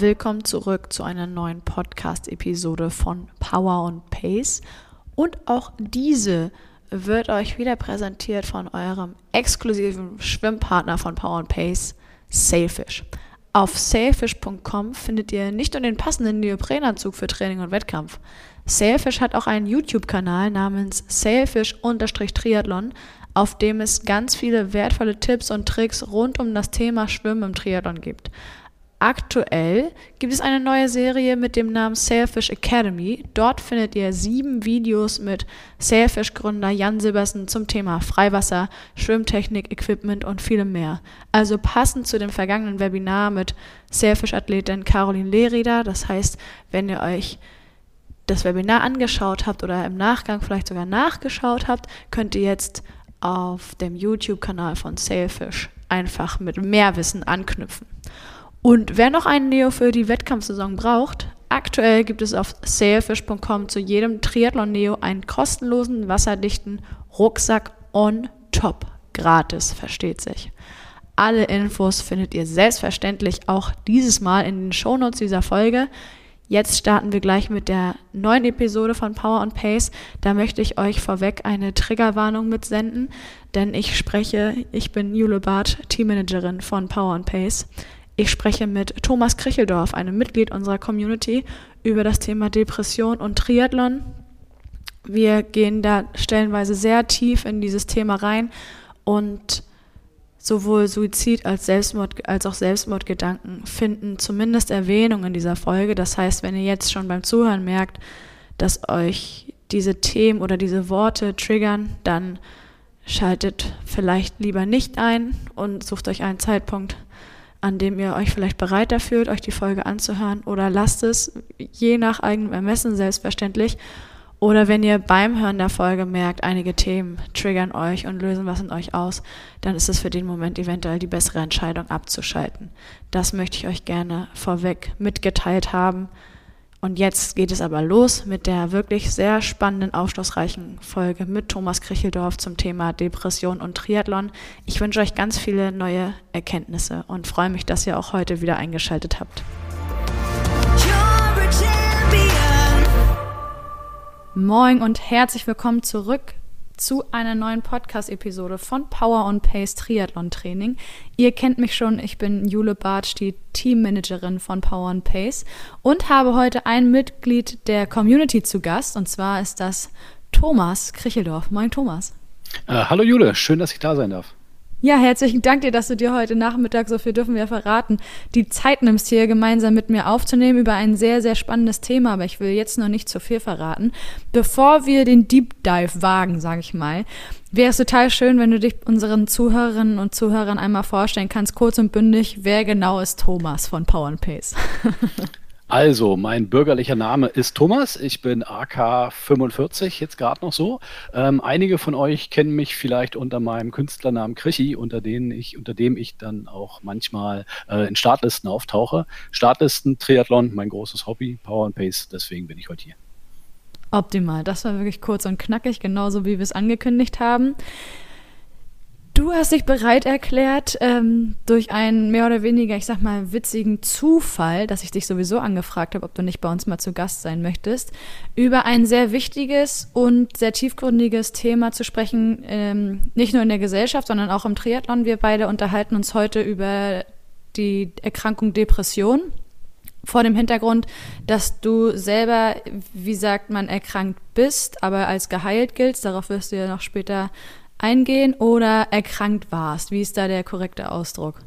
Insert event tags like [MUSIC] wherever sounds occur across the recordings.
willkommen zurück zu einer neuen Podcast-Episode von Power und Pace. Und auch diese wird euch wieder präsentiert von eurem exklusiven Schwimmpartner von Power and Pace, Sailfish. Auf sailfish.com findet ihr nicht nur den passenden Neoprenanzug für Training und Wettkampf. Sailfish hat auch einen YouTube-Kanal namens Sailfish-Triathlon, auf dem es ganz viele wertvolle Tipps und Tricks rund um das Thema Schwimmen im Triathlon gibt. Aktuell gibt es eine neue Serie mit dem Namen Sailfish Academy. Dort findet ihr sieben Videos mit Sailfish-Gründer Jan Silbersen zum Thema Freiwasser, Schwimmtechnik, Equipment und vielem mehr. Also passend zu dem vergangenen Webinar mit Sailfish-Athletin Caroline Lehreder. Das heißt, wenn ihr euch das Webinar angeschaut habt oder im Nachgang vielleicht sogar nachgeschaut habt, könnt ihr jetzt auf dem YouTube-Kanal von Sailfish einfach mit mehr Wissen anknüpfen. Und wer noch einen Neo für die Wettkampfsaison braucht, aktuell gibt es auf sailfish.com zu jedem Triathlon Neo einen kostenlosen, wasserdichten Rucksack on top. Gratis, versteht sich. Alle Infos findet ihr selbstverständlich auch dieses Mal in den Shownotes dieser Folge. Jetzt starten wir gleich mit der neuen Episode von Power and Pace. Da möchte ich euch vorweg eine Triggerwarnung mitsenden, denn ich spreche, ich bin Jule Barth, Teammanagerin von Power and Pace. Ich spreche mit Thomas Kricheldorf, einem Mitglied unserer Community, über das Thema Depression und Triathlon. Wir gehen da stellenweise sehr tief in dieses Thema rein und sowohl Suizid als Selbstmord als auch Selbstmordgedanken finden zumindest Erwähnung in dieser Folge. Das heißt, wenn ihr jetzt schon beim Zuhören merkt, dass euch diese Themen oder diese Worte triggern, dann schaltet vielleicht lieber nicht ein und sucht euch einen Zeitpunkt, an dem ihr euch vielleicht bereiter fühlt, euch die Folge anzuhören oder lasst es, je nach eigenem Ermessen selbstverständlich. Oder wenn ihr beim Hören der Folge merkt, einige Themen triggern euch und lösen was in euch aus, dann ist es für den Moment eventuell die bessere Entscheidung abzuschalten. Das möchte ich euch gerne vorweg mitgeteilt haben. Und jetzt geht es aber los mit der wirklich sehr spannenden, aufschlussreichen Folge mit Thomas Kricheldorf zum Thema Depression und Triathlon. Ich wünsche euch ganz viele neue Erkenntnisse und freue mich, dass ihr auch heute wieder eingeschaltet habt. Moin und herzlich willkommen zurück zu einer neuen Podcast-Episode von Power on Pace Triathlon Training. Ihr kennt mich schon, ich bin Jule Bartsch, die Teammanagerin von Power on Pace und habe heute ein Mitglied der Community zu Gast und zwar ist das Thomas Kricheldorf. Moin Thomas. Äh, hallo Jule, schön, dass ich da sein darf. Ja, herzlichen Dank dir, dass du dir heute Nachmittag, so viel dürfen wir verraten, die Zeit nimmst, hier gemeinsam mit mir aufzunehmen über ein sehr, sehr spannendes Thema, aber ich will jetzt noch nicht zu viel verraten. Bevor wir den Deep Dive wagen, sage ich mal, wäre es total schön, wenn du dich unseren Zuhörerinnen und Zuhörern einmal vorstellen kannst, kurz und bündig, wer genau ist Thomas von Power and Pace? [LAUGHS] Also, mein bürgerlicher Name ist Thomas. Ich bin AK45, jetzt gerade noch so. Ähm, einige von euch kennen mich vielleicht unter meinem Künstlernamen Krichi, unter, unter dem ich dann auch manchmal äh, in Startlisten auftauche. Startlisten, Triathlon, mein großes Hobby, Power and Pace, deswegen bin ich heute hier. Optimal, das war wirklich kurz und knackig, genauso wie wir es angekündigt haben. Du hast dich bereit erklärt, ähm, durch einen mehr oder weniger, ich sag mal, witzigen Zufall, dass ich dich sowieso angefragt habe, ob du nicht bei uns mal zu Gast sein möchtest, über ein sehr wichtiges und sehr tiefgründiges Thema zu sprechen, ähm, nicht nur in der Gesellschaft, sondern auch im Triathlon. Wir beide unterhalten uns heute über die Erkrankung Depression vor dem Hintergrund, dass du selber, wie sagt man, erkrankt bist, aber als geheilt giltst. Darauf wirst du ja noch später eingehen oder erkrankt warst? Wie ist da der korrekte Ausdruck?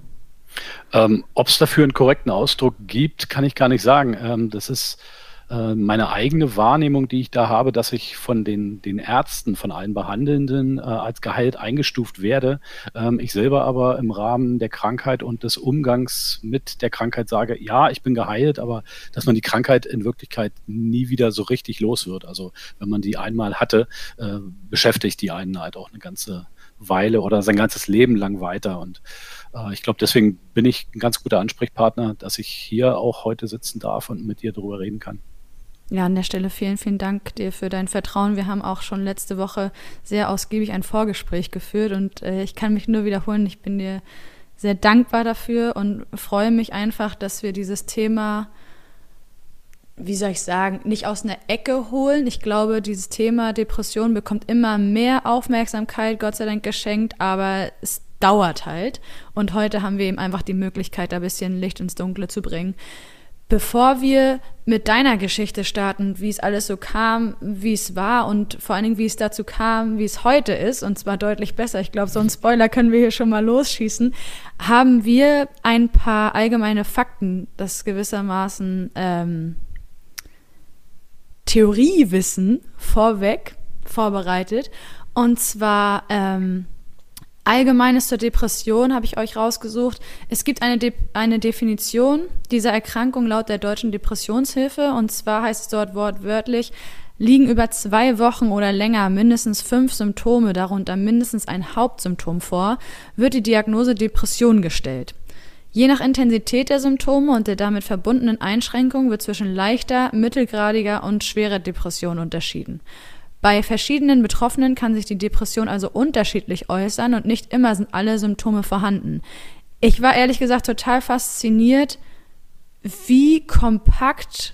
Ähm, Ob es dafür einen korrekten Ausdruck gibt, kann ich gar nicht sagen. Ähm, das ist äh, meine eigene Wahrnehmung, die ich da habe, dass ich von den, den Ärzten, von allen Behandelnden äh, als geheilt eingestuft werde. Ähm, ich selber aber im Rahmen der Krankheit und des Umgangs mit der Krankheit sage, ja, ich bin geheilt, aber dass man die Krankheit in Wirklichkeit nie wieder so richtig los wird. Also wenn man die einmal hatte, äh, beschäftigt die einen halt auch eine ganze Weile oder sein ganzes Leben lang weiter. Und äh, ich glaube, deswegen bin ich ein ganz guter Ansprechpartner, dass ich hier auch heute sitzen darf und mit dir darüber reden kann. Ja, an der Stelle vielen, vielen Dank dir für dein Vertrauen. Wir haben auch schon letzte Woche sehr ausgiebig ein Vorgespräch geführt und äh, ich kann mich nur wiederholen, ich bin dir sehr dankbar dafür und freue mich einfach, dass wir dieses Thema, wie soll ich sagen, nicht aus einer Ecke holen. Ich glaube, dieses Thema Depression bekommt immer mehr Aufmerksamkeit, Gott sei Dank geschenkt, aber es dauert halt. Und heute haben wir eben einfach die Möglichkeit, da ein bisschen Licht ins Dunkle zu bringen. Bevor wir mit deiner Geschichte starten, wie es alles so kam, wie es war und vor allen Dingen, wie es dazu kam, wie es heute ist, und zwar deutlich besser, ich glaube, so einen Spoiler können wir hier schon mal losschießen, haben wir ein paar allgemeine Fakten, das gewissermaßen ähm, Theoriewissen vorweg vorbereitet. Und zwar ähm, Allgemeines zur Depression habe ich euch rausgesucht. Es gibt eine, De eine Definition dieser Erkrankung laut der Deutschen Depressionshilfe und zwar heißt es dort wortwörtlich, liegen über zwei Wochen oder länger mindestens fünf Symptome, darunter mindestens ein Hauptsymptom vor, wird die Diagnose Depression gestellt. Je nach Intensität der Symptome und der damit verbundenen Einschränkungen wird zwischen leichter, mittelgradiger und schwerer Depression unterschieden. Bei verschiedenen Betroffenen kann sich die Depression also unterschiedlich äußern und nicht immer sind alle Symptome vorhanden. Ich war ehrlich gesagt total fasziniert, wie kompakt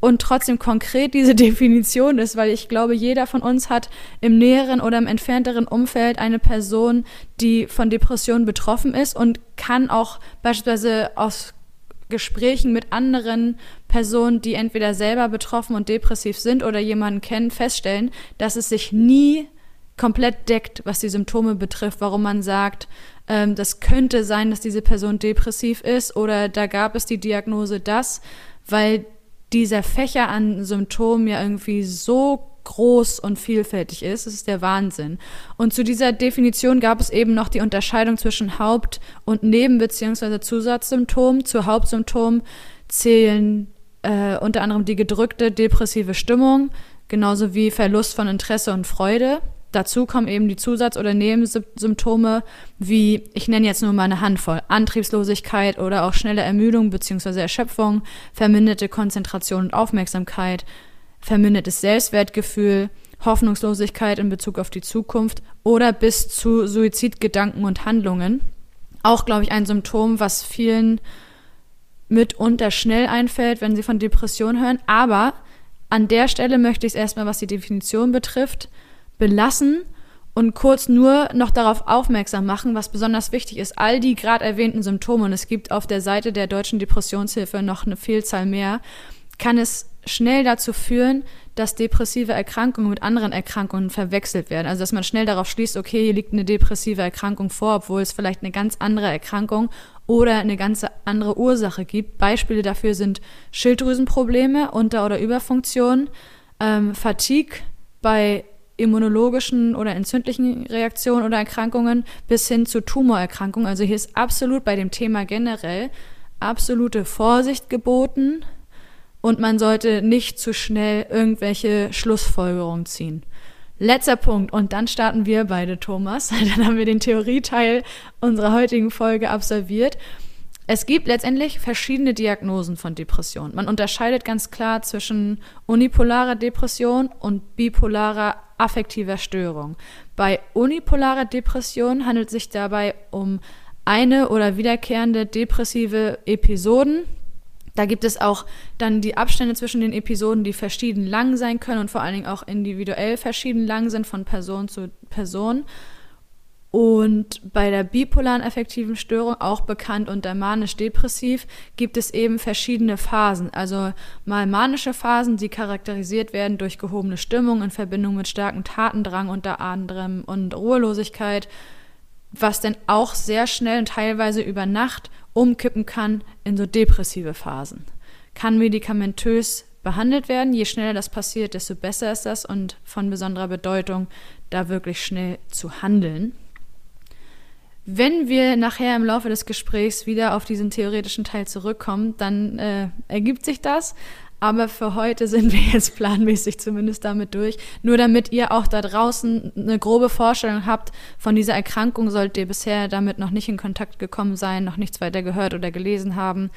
und trotzdem konkret diese [LAUGHS] Definition ist, weil ich glaube, jeder von uns hat im näheren oder im entfernteren Umfeld eine Person, die von Depressionen betroffen ist und kann auch beispielsweise aus Gesprächen mit anderen Personen, die entweder selber betroffen und depressiv sind oder jemanden kennen, feststellen, dass es sich nie komplett deckt, was die Symptome betrifft, warum man sagt, ähm, das könnte sein, dass diese Person depressiv ist oder da gab es die Diagnose das, weil dieser Fächer an Symptomen ja irgendwie so groß und vielfältig ist. Das ist der Wahnsinn. Und zu dieser Definition gab es eben noch die Unterscheidung zwischen Haupt- und Neben- bzw. Zusatzsymptomen. Zu Hauptsymptomen zählen äh, unter anderem die gedrückte depressive Stimmung, genauso wie Verlust von Interesse und Freude. Dazu kommen eben die Zusatz- oder Nebensymptome wie, ich nenne jetzt nur mal eine Handvoll, Antriebslosigkeit oder auch schnelle Ermüdung bzw. Erschöpfung, verminderte Konzentration und Aufmerksamkeit, vermindertes Selbstwertgefühl, Hoffnungslosigkeit in Bezug auf die Zukunft oder bis zu Suizidgedanken und Handlungen. Auch, glaube ich, ein Symptom, was vielen mitunter schnell einfällt, wenn sie von Depression hören. Aber an der Stelle möchte ich es erstmal, was die Definition betrifft, belassen und kurz nur noch darauf aufmerksam machen, was besonders wichtig ist. All die gerade erwähnten Symptome, und es gibt auf der Seite der Deutschen Depressionshilfe noch eine Vielzahl mehr, kann es schnell dazu führen, dass depressive Erkrankungen mit anderen Erkrankungen verwechselt werden. Also dass man schnell darauf schließt, okay, hier liegt eine depressive Erkrankung vor, obwohl es vielleicht eine ganz andere Erkrankung oder eine ganz andere Ursache gibt. Beispiele dafür sind Schilddrüsenprobleme, Unter- oder Überfunktion, ähm, Fatigue bei immunologischen oder entzündlichen Reaktionen oder Erkrankungen bis hin zu Tumorerkrankungen. Also hier ist absolut bei dem Thema generell absolute Vorsicht geboten und man sollte nicht zu schnell irgendwelche Schlussfolgerungen ziehen. Letzter Punkt und dann starten wir beide, Thomas. [LAUGHS] Dann haben wir den Theorieteil unserer heutigen Folge absolviert. Es gibt letztendlich verschiedene Diagnosen von Depression. Man unterscheidet ganz klar zwischen unipolarer Depression und bipolarer affektiver Störung. Bei unipolarer Depression handelt es sich dabei um eine oder wiederkehrende depressive Episoden, da gibt es auch dann die Abstände zwischen den Episoden, die verschieden lang sein können und vor allen Dingen auch individuell verschieden lang sind von Person zu Person. Und bei der bipolaren affektiven Störung, auch bekannt unter manisch-depressiv, gibt es eben verschiedene Phasen. Also mal manische Phasen, die charakterisiert werden durch gehobene Stimmung in Verbindung mit starkem Tatendrang unter anderem und Ruhelosigkeit, was dann auch sehr schnell und teilweise über Nacht umkippen kann in so depressive Phasen. Kann medikamentös behandelt werden. Je schneller das passiert, desto besser ist das und von besonderer Bedeutung, da wirklich schnell zu handeln. Wenn wir nachher im Laufe des Gesprächs wieder auf diesen theoretischen Teil zurückkommen, dann äh, ergibt sich das. Aber für heute sind wir jetzt planmäßig zumindest damit durch. Nur damit ihr auch da draußen eine grobe Vorstellung habt von dieser Erkrankung, solltet ihr bisher damit noch nicht in Kontakt gekommen sein, noch nichts weiter gehört oder gelesen haben.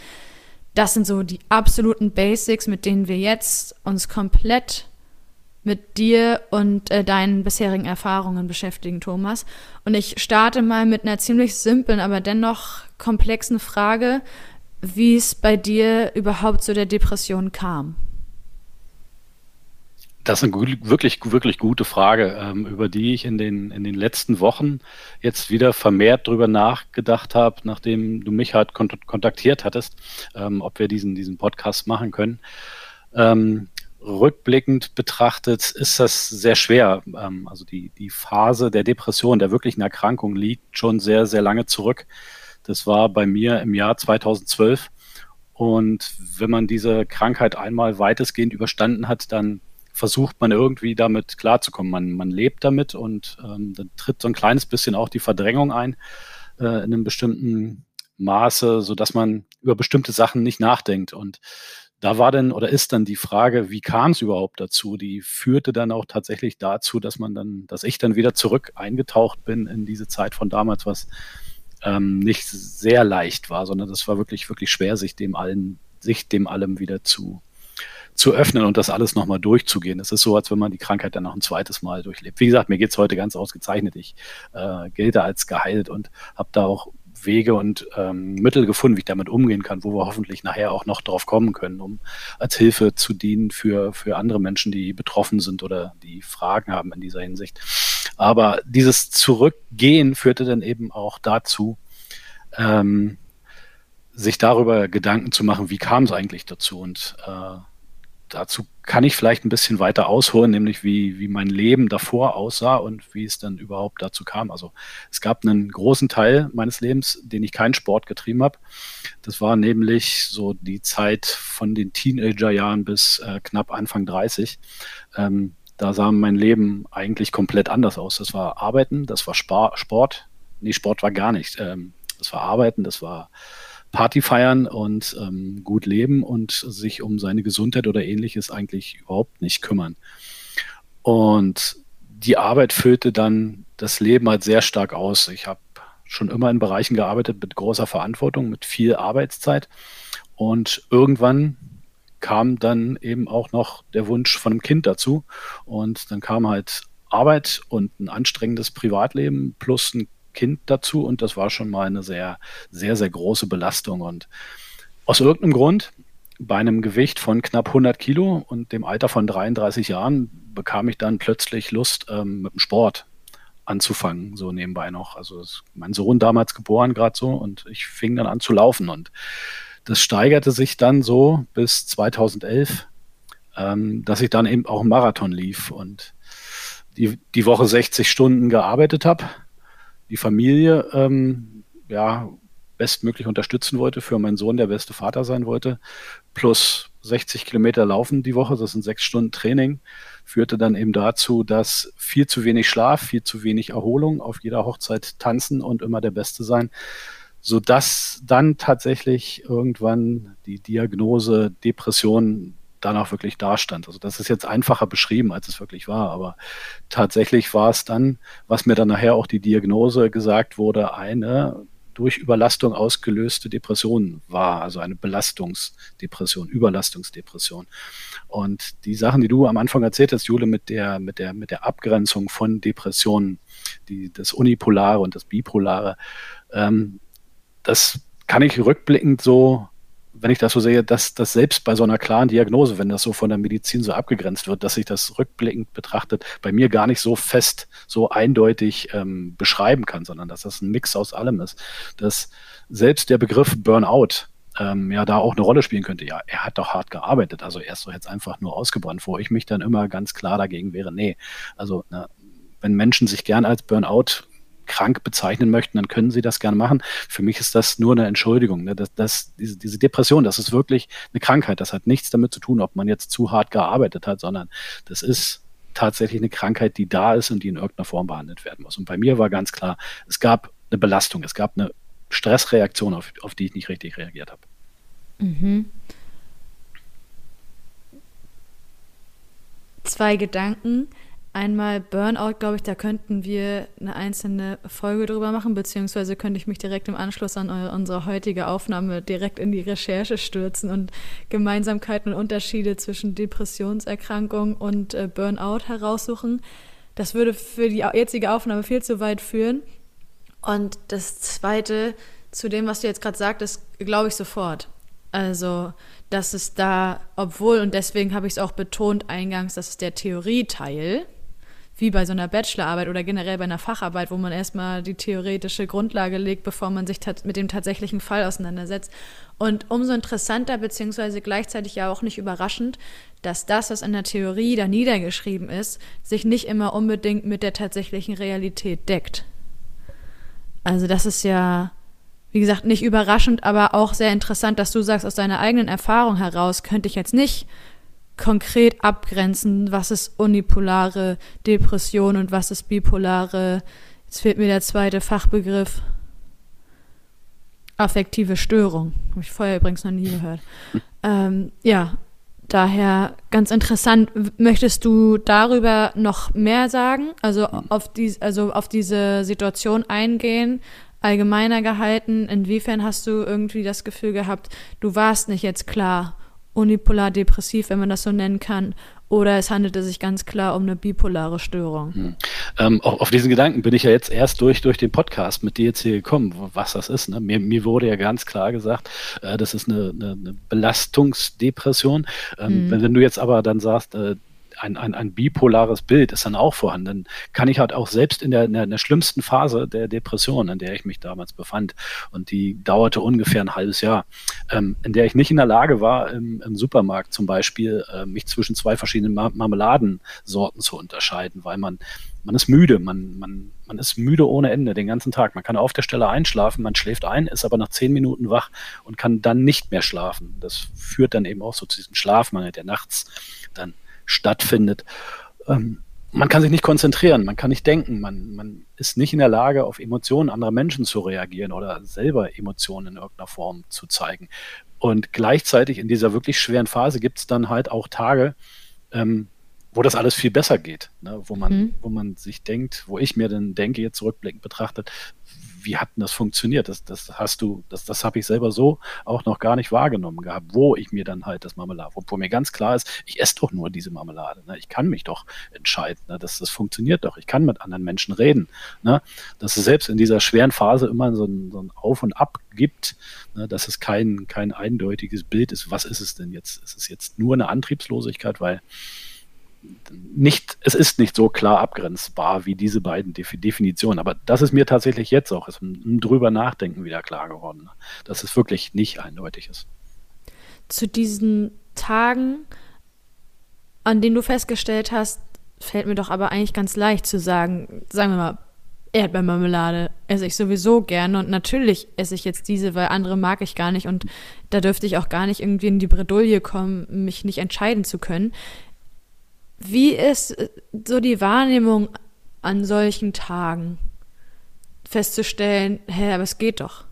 Das sind so die absoluten Basics, mit denen wir jetzt uns komplett mit dir und äh, deinen bisherigen Erfahrungen beschäftigen, Thomas. Und ich starte mal mit einer ziemlich simplen, aber dennoch komplexen Frage, wie es bei dir überhaupt zu der Depression kam. Das ist eine wirklich, wirklich gute Frage, ähm, über die ich in den, in den letzten Wochen jetzt wieder vermehrt drüber nachgedacht habe, nachdem du mich halt kontaktiert hattest, ähm, ob wir diesen, diesen Podcast machen können. Ähm, rückblickend betrachtet ist das sehr schwer. Also die, die Phase der Depression, der wirklichen Erkrankung liegt schon sehr, sehr lange zurück. Das war bei mir im Jahr 2012. Und wenn man diese Krankheit einmal weitestgehend überstanden hat, dann versucht man irgendwie damit klarzukommen. Man, man lebt damit und ähm, dann tritt so ein kleines bisschen auch die Verdrängung ein äh, in einem bestimmten Maße, so dass man über bestimmte Sachen nicht nachdenkt. Und da war dann oder ist dann die Frage, wie kam es überhaupt dazu? Die führte dann auch tatsächlich dazu, dass man dann, dass ich dann wieder zurück eingetaucht bin in diese Zeit von damals, was ähm, nicht sehr leicht war, sondern das war wirklich, wirklich schwer, sich dem allen, sich dem allem wieder zu zu öffnen und das alles nochmal durchzugehen. Es ist so, als wenn man die Krankheit dann noch ein zweites Mal durchlebt. Wie gesagt, mir geht's heute ganz ausgezeichnet. Ich äh, gelte als geheilt und habe da auch Wege und ähm, Mittel gefunden, wie ich damit umgehen kann, wo wir hoffentlich nachher auch noch drauf kommen können, um als Hilfe zu dienen für, für andere Menschen, die betroffen sind oder die Fragen haben in dieser Hinsicht. Aber dieses Zurückgehen führte dann eben auch dazu, ähm, sich darüber Gedanken zu machen, wie kam es eigentlich dazu und äh, dazu kann ich vielleicht ein bisschen weiter ausholen, nämlich wie, wie mein Leben davor aussah und wie es dann überhaupt dazu kam. Also es gab einen großen Teil meines Lebens, den ich keinen Sport getrieben habe. Das war nämlich so die Zeit von den Teenagerjahren bis äh, knapp Anfang 30. Ähm, da sah mein Leben eigentlich komplett anders aus. Das war Arbeiten, das war Sport. Nee, Sport war gar nicht. Ähm, das war Arbeiten, das war Party feiern und ähm, gut leben und sich um seine Gesundheit oder ähnliches eigentlich überhaupt nicht kümmern. Und die Arbeit füllte dann das Leben halt sehr stark aus. Ich habe schon immer in Bereichen gearbeitet mit großer Verantwortung, mit viel Arbeitszeit. Und irgendwann kam dann eben auch noch der Wunsch von einem Kind dazu. Und dann kam halt Arbeit und ein anstrengendes Privatleben plus ein Kind dazu und das war schon mal eine sehr, sehr, sehr große Belastung. Und aus irgendeinem Grund, bei einem Gewicht von knapp 100 Kilo und dem Alter von 33 Jahren, bekam ich dann plötzlich Lust, ähm, mit dem Sport anzufangen, so nebenbei noch. Also mein Sohn damals geboren gerade so und ich fing dann an zu laufen und das steigerte sich dann so bis 2011, ähm, dass ich dann eben auch einen Marathon lief und die, die Woche 60 Stunden gearbeitet habe die Familie ähm, ja bestmöglich unterstützen wollte, für meinen Sohn der beste Vater sein wollte, plus 60 Kilometer laufen die Woche, das sind sechs Stunden Training, führte dann eben dazu, dass viel zu wenig Schlaf, viel zu wenig Erholung, auf jeder Hochzeit tanzen und immer der Beste sein, so dass dann tatsächlich irgendwann die Diagnose Depression danach wirklich dastand. Also das ist jetzt einfacher beschrieben, als es wirklich war, aber tatsächlich war es dann, was mir dann nachher auch die Diagnose gesagt wurde, eine durch Überlastung ausgelöste Depression war, also eine Belastungsdepression, Überlastungsdepression. Und die Sachen, die du am Anfang erzählt hast, Jule, mit der, mit der, mit der Abgrenzung von Depressionen, die, das Unipolare und das Bipolare, ähm, das kann ich rückblickend so wenn ich das so sehe, dass das selbst bei so einer klaren Diagnose, wenn das so von der Medizin so abgegrenzt wird, dass sich das rückblickend betrachtet bei mir gar nicht so fest, so eindeutig ähm, beschreiben kann, sondern dass das ein Mix aus allem ist. Dass selbst der Begriff Burnout ähm, ja da auch eine Rolle spielen könnte. Ja, er hat doch hart gearbeitet, also er ist doch jetzt einfach nur ausgebrannt, wo ich mich dann immer ganz klar dagegen wäre, nee. Also na, wenn Menschen sich gern als Burnout krank bezeichnen möchten, dann können sie das gerne machen. Für mich ist das nur eine Entschuldigung. Ne? Das, das, diese, diese Depression, das ist wirklich eine Krankheit. Das hat nichts damit zu tun, ob man jetzt zu hart gearbeitet hat, sondern das ist tatsächlich eine Krankheit, die da ist und die in irgendeiner Form behandelt werden muss. Und bei mir war ganz klar, es gab eine Belastung, es gab eine Stressreaktion, auf, auf die ich nicht richtig reagiert habe. Mhm. Zwei Gedanken. Einmal Burnout, glaube ich, da könnten wir eine einzelne Folge drüber machen, beziehungsweise könnte ich mich direkt im Anschluss an eure, unsere heutige Aufnahme direkt in die Recherche stürzen und Gemeinsamkeiten und Unterschiede zwischen Depressionserkrankung und äh, Burnout heraussuchen. Das würde für die jetzige Aufnahme viel zu weit führen. Und das Zweite, zu dem, was du jetzt gerade sagtest, glaube ich sofort. Also, dass es da, obwohl, und deswegen habe ich es auch betont eingangs, dass es der Theorieteil, wie bei so einer Bachelorarbeit oder generell bei einer Facharbeit, wo man erstmal die theoretische Grundlage legt, bevor man sich mit dem tatsächlichen Fall auseinandersetzt. Und umso interessanter, beziehungsweise gleichzeitig ja auch nicht überraschend, dass das, was in der Theorie da niedergeschrieben ist, sich nicht immer unbedingt mit der tatsächlichen Realität deckt. Also das ist ja, wie gesagt, nicht überraschend, aber auch sehr interessant, dass du sagst, aus deiner eigenen Erfahrung heraus könnte ich jetzt nicht konkret abgrenzen, was ist unipolare Depression und was ist bipolare, jetzt fehlt mir der zweite Fachbegriff, affektive Störung. Habe ich vorher übrigens noch nie gehört. [LAUGHS] Ähm, ja, daher ganz interessant. Möchtest du darüber noch mehr sagen? Also auf, die, also auf diese Situation eingehen, allgemeiner gehalten? Inwiefern hast du irgendwie das Gefühl gehabt, du warst nicht jetzt klar unipolar depressiv, wenn man das so nennen kann, oder es handelte sich ganz klar um eine bipolare Störung. Hm. Ähm, auf, auf, diesen Gedanken bin ich ja jetzt erst durch, durch den Podcast mit dir jetzt hier gekommen, was das ist. Ne? Mir, mir wurde ja ganz klar gesagt, äh, das ist eine, eine, eine Belastungsdepression. Ähm, mhm. wenn, wenn, du jetzt aber dann sagst, äh, ein, ein, ein bipolares Bild ist dann auch vorhanden. Kann ich halt auch selbst in der, in der, in der schlimmsten Phase der Depression, in der ich mich damals befand, und die dauerte ungefähr ein halbes Jahr, ähm, in der ich nicht in der Lage war, im, im Supermarkt zum Beispiel äh, mich zwischen zwei verschiedenen Mar Marmeladensorten zu unterscheiden, weil man man ist müde, man, man, man ist müde ohne Ende den ganzen Tag. Man kann auf der Stelle einschlafen, man schläft ein, ist aber nach zehn Minuten wach und kann dann nicht mehr schlafen. Das führt dann eben auch so zu diesem Schlafmangel, der nachts dann stattfindet. Ähm, man kann sich nicht konzentrieren, man kann nicht denken, man, man ist nicht in der Lage, auf Emotionen anderer Menschen zu reagieren oder selber Emotionen in irgendeiner Form zu zeigen. Und gleichzeitig in dieser wirklich schweren Phase gibt es dann halt auch Tage, ähm, wo das alles viel besser geht, ne? wo, man, mhm. wo man sich denkt, wo ich mir dann denke, jetzt rückblickend betrachtet, wie hat denn das funktioniert? Das, das hast du, das, das habe ich selber so auch noch gar nicht wahrgenommen gehabt, wo ich mir dann halt das Marmelade, wo, wo mir ganz klar ist, ich esse doch nur diese Marmelade. Ne? Ich kann mich doch entscheiden. Ne? Das, das funktioniert doch. Ich kann mit anderen Menschen reden. Ne? Dass es selbst in dieser schweren Phase immer so ein, so ein Auf und Ab gibt, ne? dass es kein, kein eindeutiges Bild ist. Was ist es denn jetzt? Ist es jetzt nur eine Antriebslosigkeit, weil nicht, es ist nicht so klar abgrenzbar wie diese beiden Definitionen. Aber das ist mir tatsächlich jetzt auch ist ein drüber nachdenken wieder klar geworden, dass es wirklich nicht eindeutig ist. Zu diesen Tagen, an denen du festgestellt hast, fällt mir doch aber eigentlich ganz leicht zu sagen, sagen wir mal, Erdbeermarmelade esse ich sowieso gerne und natürlich esse ich jetzt diese, weil andere mag ich gar nicht und da dürfte ich auch gar nicht irgendwie in die Bredouille kommen, mich nicht entscheiden zu können. Wie ist äh, so die Wahrnehmung an solchen Tagen? Festzustellen, hä, aber es geht doch.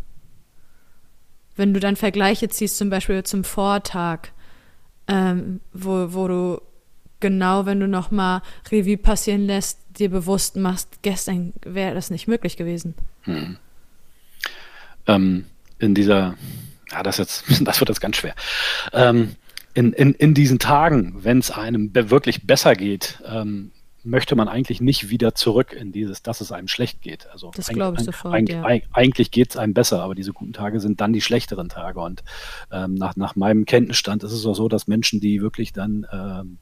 Wenn du dann Vergleiche ziehst, zum Beispiel zum Vortag, ähm, wo, wo du genau, wenn du nochmal Revue passieren lässt, dir bewusst machst, gestern wäre das nicht möglich gewesen. Hm. Ähm, in dieser, ja, das jetzt, [LAUGHS] das wird jetzt ganz schwer. Ähm, in, in, in diesen Tagen, wenn es einem wirklich besser geht, ähm, möchte man eigentlich nicht wieder zurück in dieses, dass es einem schlecht geht. Also das glaube ich sofort. Eigentlich, ja. eigentlich geht es einem besser, aber diese guten Tage sind dann die schlechteren Tage. Und ähm, nach, nach meinem Kenntnisstand ist es auch so, dass Menschen, die wirklich dann ähm,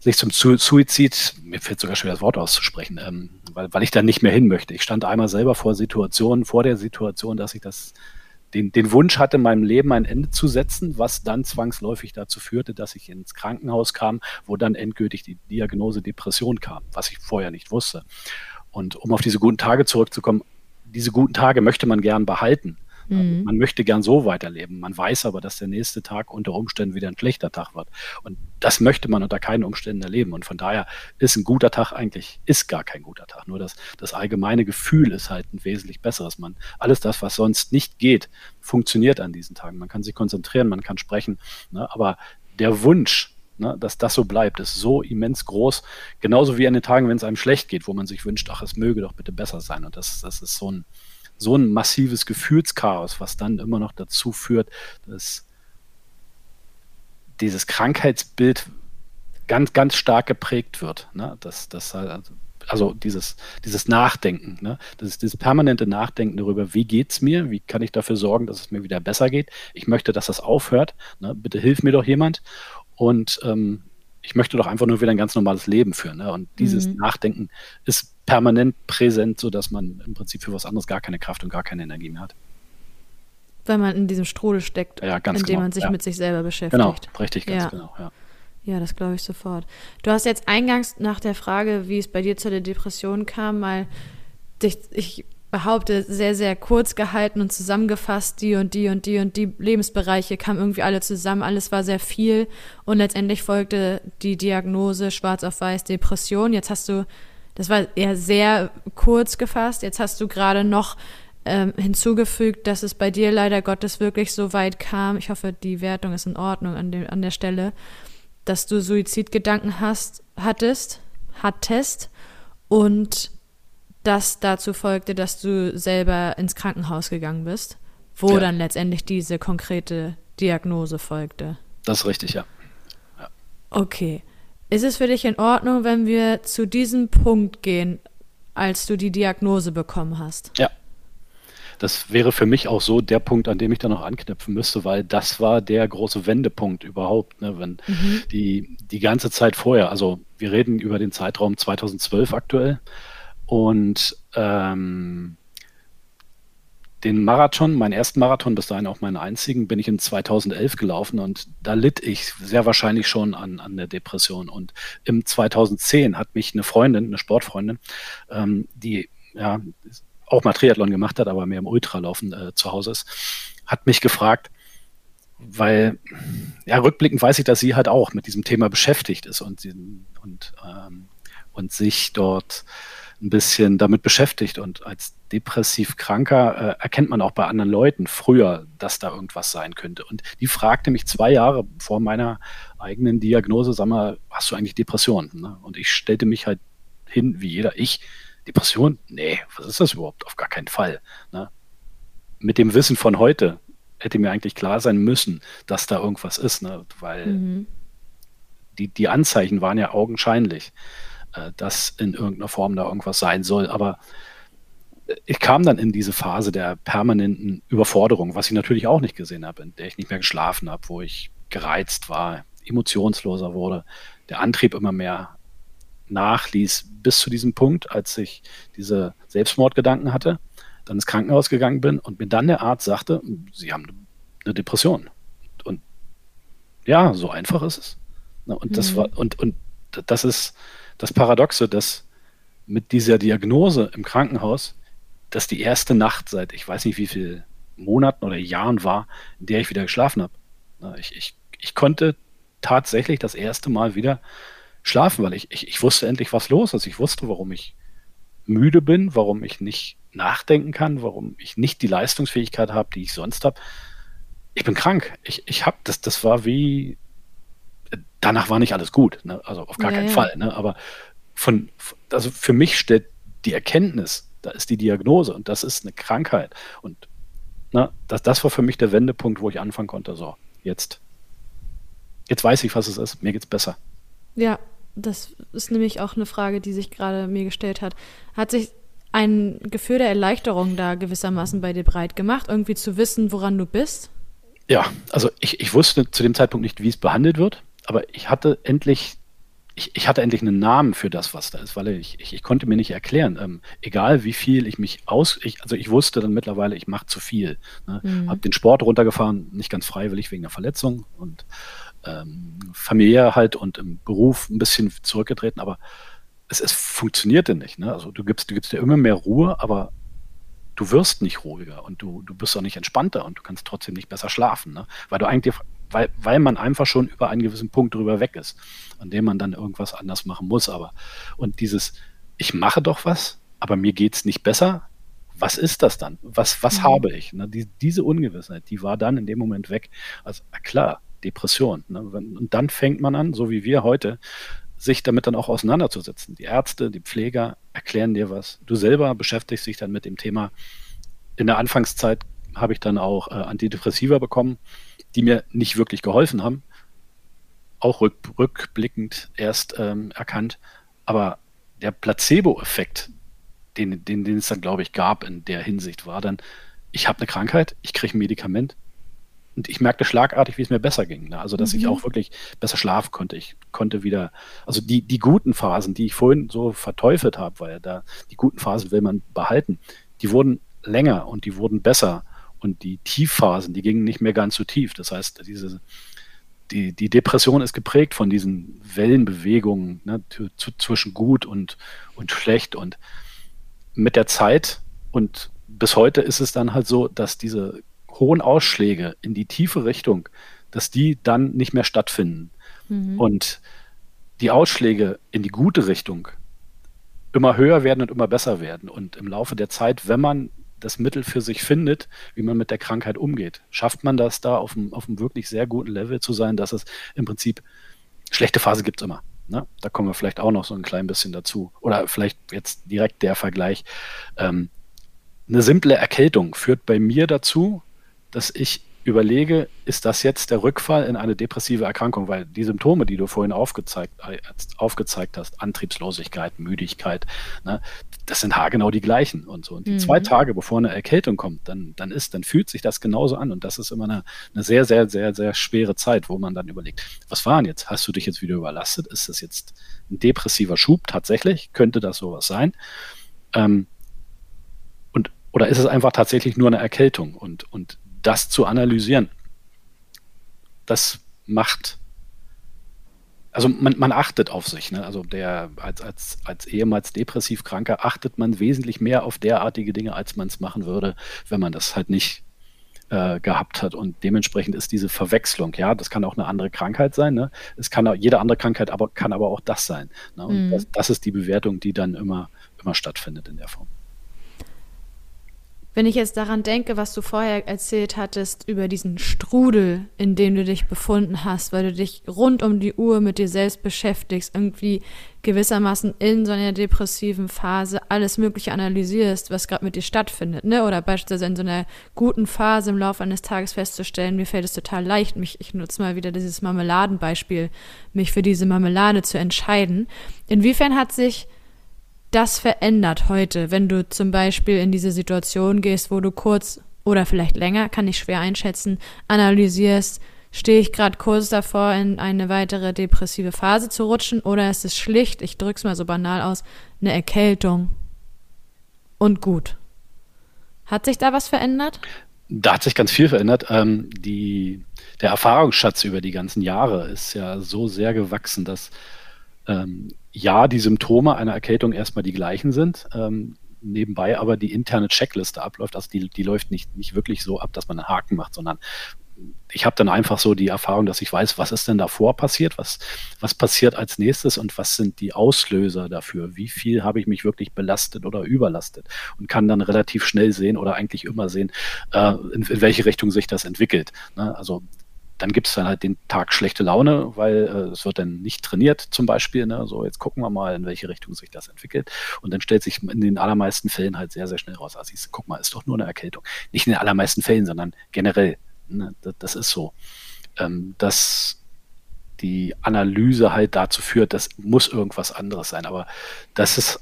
sich zum Suizid, mir fällt sogar schwer das Wort auszusprechen, ähm, weil, weil ich dann nicht mehr hin möchte. Ich stand einmal selber vor Situationen, vor der Situation, dass ich das den, den Wunsch hatte, meinem Leben ein Ende zu setzen, was dann zwangsläufig dazu führte, dass ich ins Krankenhaus kam, wo dann endgültig die Diagnose Depression kam, was ich vorher nicht wusste. Und um auf diese guten Tage zurückzukommen, diese guten Tage möchte man gern behalten. Mhm. Man möchte gern so weiterleben. Man weiß aber, dass der nächste Tag unter Umständen wieder ein schlechter Tag wird. Und das möchte man unter keinen Umständen erleben. Und von daher ist ein guter Tag eigentlich, ist gar kein guter Tag. Nur das, das allgemeine Gefühl ist halt ein wesentlich besseres. Man, alles das, was sonst nicht geht, funktioniert an diesen Tagen. Man kann sich konzentrieren, man kann sprechen. Ne? Aber der Wunsch, ne, dass das so bleibt, ist so immens groß. Genauso wie an den Tagen, wenn es einem schlecht geht, wo man sich wünscht, ach, es möge doch bitte besser sein. Und das, das ist so ein, so ein massives Gefühlschaos, was dann immer noch dazu führt, dass dieses Krankheitsbild ganz, ganz stark geprägt wird. Ne? Das, das, also, also dieses, dieses Nachdenken, ne? das ist dieses permanente Nachdenken darüber, wie geht es mir, wie kann ich dafür sorgen, dass es mir wieder besser geht. Ich möchte, dass das aufhört. Ne? Bitte hilf mir doch jemand. Und ähm, ich möchte doch einfach nur wieder ein ganz normales Leben führen. Ne? Und dieses mhm. Nachdenken ist permanent präsent, sodass man im Prinzip für was anderes gar keine Kraft und gar keine Energie mehr hat. Weil man in diesem Strudel steckt, ja, in dem genau. man sich ja. mit sich selber beschäftigt. Genau, richtig, ganz ja. genau. Ja. Ja, das glaube ich sofort. Du hast jetzt eingangs nach der Frage, wie es bei dir zu der Depression kam, mal dich, ich behaupte, sehr, sehr kurz gehalten und zusammengefasst, die und die und die und die Lebensbereiche kamen irgendwie alle zusammen, alles war sehr viel und letztendlich folgte die Diagnose schwarz auf weiß Depression. Jetzt hast du, das war eher sehr kurz gefasst, jetzt hast du gerade noch ähm, hinzugefügt, dass es bei dir leider Gottes wirklich so weit kam. Ich hoffe, die Wertung ist in Ordnung an, dem, an der Stelle dass du Suizidgedanken hast, hattest, hattest und das dazu folgte, dass du selber ins Krankenhaus gegangen bist, wo ja. dann letztendlich diese konkrete Diagnose folgte. Das ist richtig, ja. ja. Okay. Ist es für dich in Ordnung, wenn wir zu diesem Punkt gehen, als du die Diagnose bekommen hast? Ja, das wäre für mich auch so der Punkt, an dem ich dann noch anknüpfen müsste, weil das war der große Wendepunkt überhaupt, ne, wenn mhm. die, die ganze Zeit vorher, also wir reden über den Zeitraum 2012 aktuell und ähm, den Marathon, meinen ersten Marathon, bis dahin auch meinen einzigen, bin ich in 2011 gelaufen und da litt ich sehr wahrscheinlich schon an, an der Depression. Und im 2010 hat mich eine Freundin, eine Sportfreundin, ähm, die ja, auch mal Triathlon gemacht hat, aber mehr im Ultralaufen äh, zu Hause ist, hat mich gefragt, weil, ja, rückblickend weiß ich, dass sie halt auch mit diesem Thema beschäftigt ist und, und, ähm, und sich dort ein bisschen damit beschäftigt. Und als depressiv Kranker äh, erkennt man auch bei anderen Leuten früher, dass da irgendwas sein könnte. Und die fragte mich zwei Jahre vor meiner eigenen Diagnose, sag mal, hast du eigentlich Depressionen? Ne? Und ich stellte mich halt hin, wie jeder, ich, Depression? Nee, was ist das überhaupt? Auf gar keinen Fall. Ne? Mit dem Wissen von heute hätte mir eigentlich klar sein müssen, dass da irgendwas ist, ne? weil mhm. die, die Anzeichen waren ja augenscheinlich, äh, dass in irgendeiner Form da irgendwas sein soll. Aber ich kam dann in diese Phase der permanenten Überforderung, was ich natürlich auch nicht gesehen habe, in der ich nicht mehr geschlafen habe, wo ich gereizt war, emotionsloser wurde, der Antrieb immer mehr nachließ bis zu diesem Punkt, als ich diese Selbstmordgedanken hatte, dann ins Krankenhaus gegangen bin und mir dann der Arzt sagte, Sie haben eine Depression. Und ja, so einfach ist es. Und mhm. das war, und, und das ist das Paradoxe, dass mit dieser Diagnose im Krankenhaus, dass die erste Nacht seit ich weiß nicht wie viel Monaten oder Jahren war, in der ich wieder geschlafen habe. Ich, ich, ich konnte tatsächlich das erste Mal wieder schlafen, weil ich, ich, ich wusste endlich, was los ist. Ich wusste, warum ich müde bin, warum ich nicht nachdenken kann, warum ich nicht die Leistungsfähigkeit habe, die ich sonst habe. Ich bin krank. Ich, ich habe das, das war wie, danach war nicht alles gut, ne? also auf gar ja, keinen ja. Fall. Ne? Aber von, also für mich stellt die Erkenntnis, da ist die Diagnose und das ist eine Krankheit. Und na, ne, das, das war für mich der Wendepunkt, wo ich anfangen konnte. So, jetzt, jetzt weiß ich, was es ist. Mir geht's besser. Ja, das ist nämlich auch eine Frage, die sich gerade mir gestellt hat. Hat sich ein Gefühl der Erleichterung da gewissermaßen bei dir breit gemacht, irgendwie zu wissen, woran du bist? Ja, also ich, ich wusste zu dem Zeitpunkt nicht, wie es behandelt wird, aber ich hatte endlich, ich, ich hatte endlich einen Namen für das, was da ist, weil ich, ich, ich konnte mir nicht erklären, ähm, egal wie viel ich mich aus, ich, also ich wusste dann mittlerweile, ich mache zu viel. Ne? Mhm. Habe den Sport runtergefahren, nicht ganz freiwillig wegen der Verletzung und ähm, familiär halt und im Beruf ein bisschen zurückgetreten, aber es, es funktionierte nicht. Ne? Also du gibst, du gibst dir immer mehr Ruhe, aber du wirst nicht ruhiger und du, du bist auch nicht entspannter und du kannst trotzdem nicht besser schlafen, ne? weil du eigentlich, weil, weil man einfach schon über einen gewissen Punkt drüber weg ist, an dem man dann irgendwas anders machen muss. Aber und dieses, ich mache doch was, aber mir geht es nicht besser. Was ist das dann? Was, was mhm. habe ich? Ne? Die, diese Ungewissheit, die war dann in dem Moment weg. Also klar, Depression. Ne? Und dann fängt man an, so wie wir heute, sich damit dann auch auseinanderzusetzen. Die Ärzte, die Pfleger erklären dir was. Du selber beschäftigst dich dann mit dem Thema. In der Anfangszeit habe ich dann auch äh, Antidepressiva bekommen, die mir nicht wirklich geholfen haben. Auch rück, rückblickend erst ähm, erkannt. Aber der Placebo-Effekt, den, den, den es dann, glaube ich, gab in der Hinsicht, war dann, ich habe eine Krankheit, ich kriege ein Medikament und ich merkte schlagartig, wie es mir besser ging. Ne? Also, dass mhm. ich auch wirklich besser schlafen konnte. Ich konnte wieder, also die, die guten Phasen, die ich vorhin so verteufelt habe, weil da die guten Phasen will man behalten, die wurden länger und die wurden besser. Und die Tiefphasen, die gingen nicht mehr ganz so tief. Das heißt, diese, die, die Depression ist geprägt von diesen Wellenbewegungen ne, zwischen gut und, und schlecht. Und mit der Zeit und bis heute ist es dann halt so, dass diese hohen Ausschläge in die tiefe Richtung, dass die dann nicht mehr stattfinden. Mhm. Und die Ausschläge in die gute Richtung immer höher werden und immer besser werden. Und im Laufe der Zeit, wenn man das Mittel für sich findet, wie man mit der Krankheit umgeht, schafft man das da auf einem, auf einem wirklich sehr guten Level zu sein, dass es im Prinzip schlechte Phase gibt es immer. Ne? Da kommen wir vielleicht auch noch so ein klein bisschen dazu. Oder vielleicht jetzt direkt der Vergleich. Ähm, eine simple Erkältung führt bei mir dazu, dass ich überlege, ist das jetzt der Rückfall in eine depressive Erkrankung? Weil die Symptome, die du vorhin aufgezeigt, äh, aufgezeigt hast, Antriebslosigkeit, Müdigkeit, ne, das sind haargenau die gleichen und so. Und die mhm. zwei Tage, bevor eine Erkältung kommt, dann, dann ist, dann fühlt sich das genauso an. Und das ist immer eine, eine sehr, sehr, sehr, sehr schwere Zeit, wo man dann überlegt, was war denn jetzt? Hast du dich jetzt wieder überlastet? Ist das jetzt ein depressiver Schub tatsächlich? Könnte das sowas sein? Ähm, und, oder ist es einfach tatsächlich nur eine Erkältung? Und, und das zu analysieren, das macht, also man, man achtet auf sich. Ne? Also der als, als, als ehemals depressiv Kranker achtet man wesentlich mehr auf derartige Dinge, als man es machen würde, wenn man das halt nicht äh, gehabt hat. Und dementsprechend ist diese Verwechslung, ja, das kann auch eine andere Krankheit sein. Ne? Es kann auch, jede andere Krankheit aber kann aber auch das sein. Ne? Und mhm. das, das ist die Bewertung, die dann immer, immer stattfindet in der Form. Wenn ich jetzt daran denke, was du vorher erzählt hattest über diesen Strudel, in dem du dich befunden hast, weil du dich rund um die Uhr mit dir selbst beschäftigst, irgendwie gewissermaßen in so einer depressiven Phase alles Mögliche analysierst, was gerade mit dir stattfindet, ne? Oder beispielsweise in so einer guten Phase im Laufe eines Tages festzustellen, mir fällt es total leicht, mich, ich nutze mal wieder dieses Marmeladenbeispiel, mich für diese Marmelade zu entscheiden. Inwiefern hat sich das verändert heute, wenn du zum Beispiel in diese Situation gehst, wo du kurz oder vielleicht länger, kann ich schwer einschätzen, analysierst, stehe ich gerade kurz davor, in eine weitere depressive Phase zu rutschen oder ist es schlicht, ich drück's mal so banal aus, eine Erkältung und gut. Hat sich da was verändert? Da hat sich ganz viel verändert. Ähm, die, der Erfahrungsschatz über die ganzen Jahre ist ja so sehr gewachsen, dass ähm, ja, die Symptome einer Erkältung erstmal die gleichen sind, ähm, nebenbei aber die interne Checkliste abläuft. Also die, die läuft nicht, nicht wirklich so ab, dass man einen Haken macht, sondern ich habe dann einfach so die Erfahrung, dass ich weiß, was ist denn davor passiert, was, was passiert als nächstes und was sind die Auslöser dafür, wie viel habe ich mich wirklich belastet oder überlastet und kann dann relativ schnell sehen oder eigentlich immer sehen, äh, in, in welche Richtung sich das entwickelt. Ne? Also dann gibt es dann halt den Tag schlechte Laune, weil äh, es wird dann nicht trainiert zum Beispiel. Ne? So, jetzt gucken wir mal, in welche Richtung sich das entwickelt. Und dann stellt sich in den allermeisten Fällen halt sehr, sehr schnell raus, also ich, guck mal, ist doch nur eine Erkältung. Nicht in den allermeisten Fällen, sondern generell. Ne? Das, das, ist so. Ähm, dass die Analyse halt dazu führt, das muss irgendwas anderes sein. Aber das ist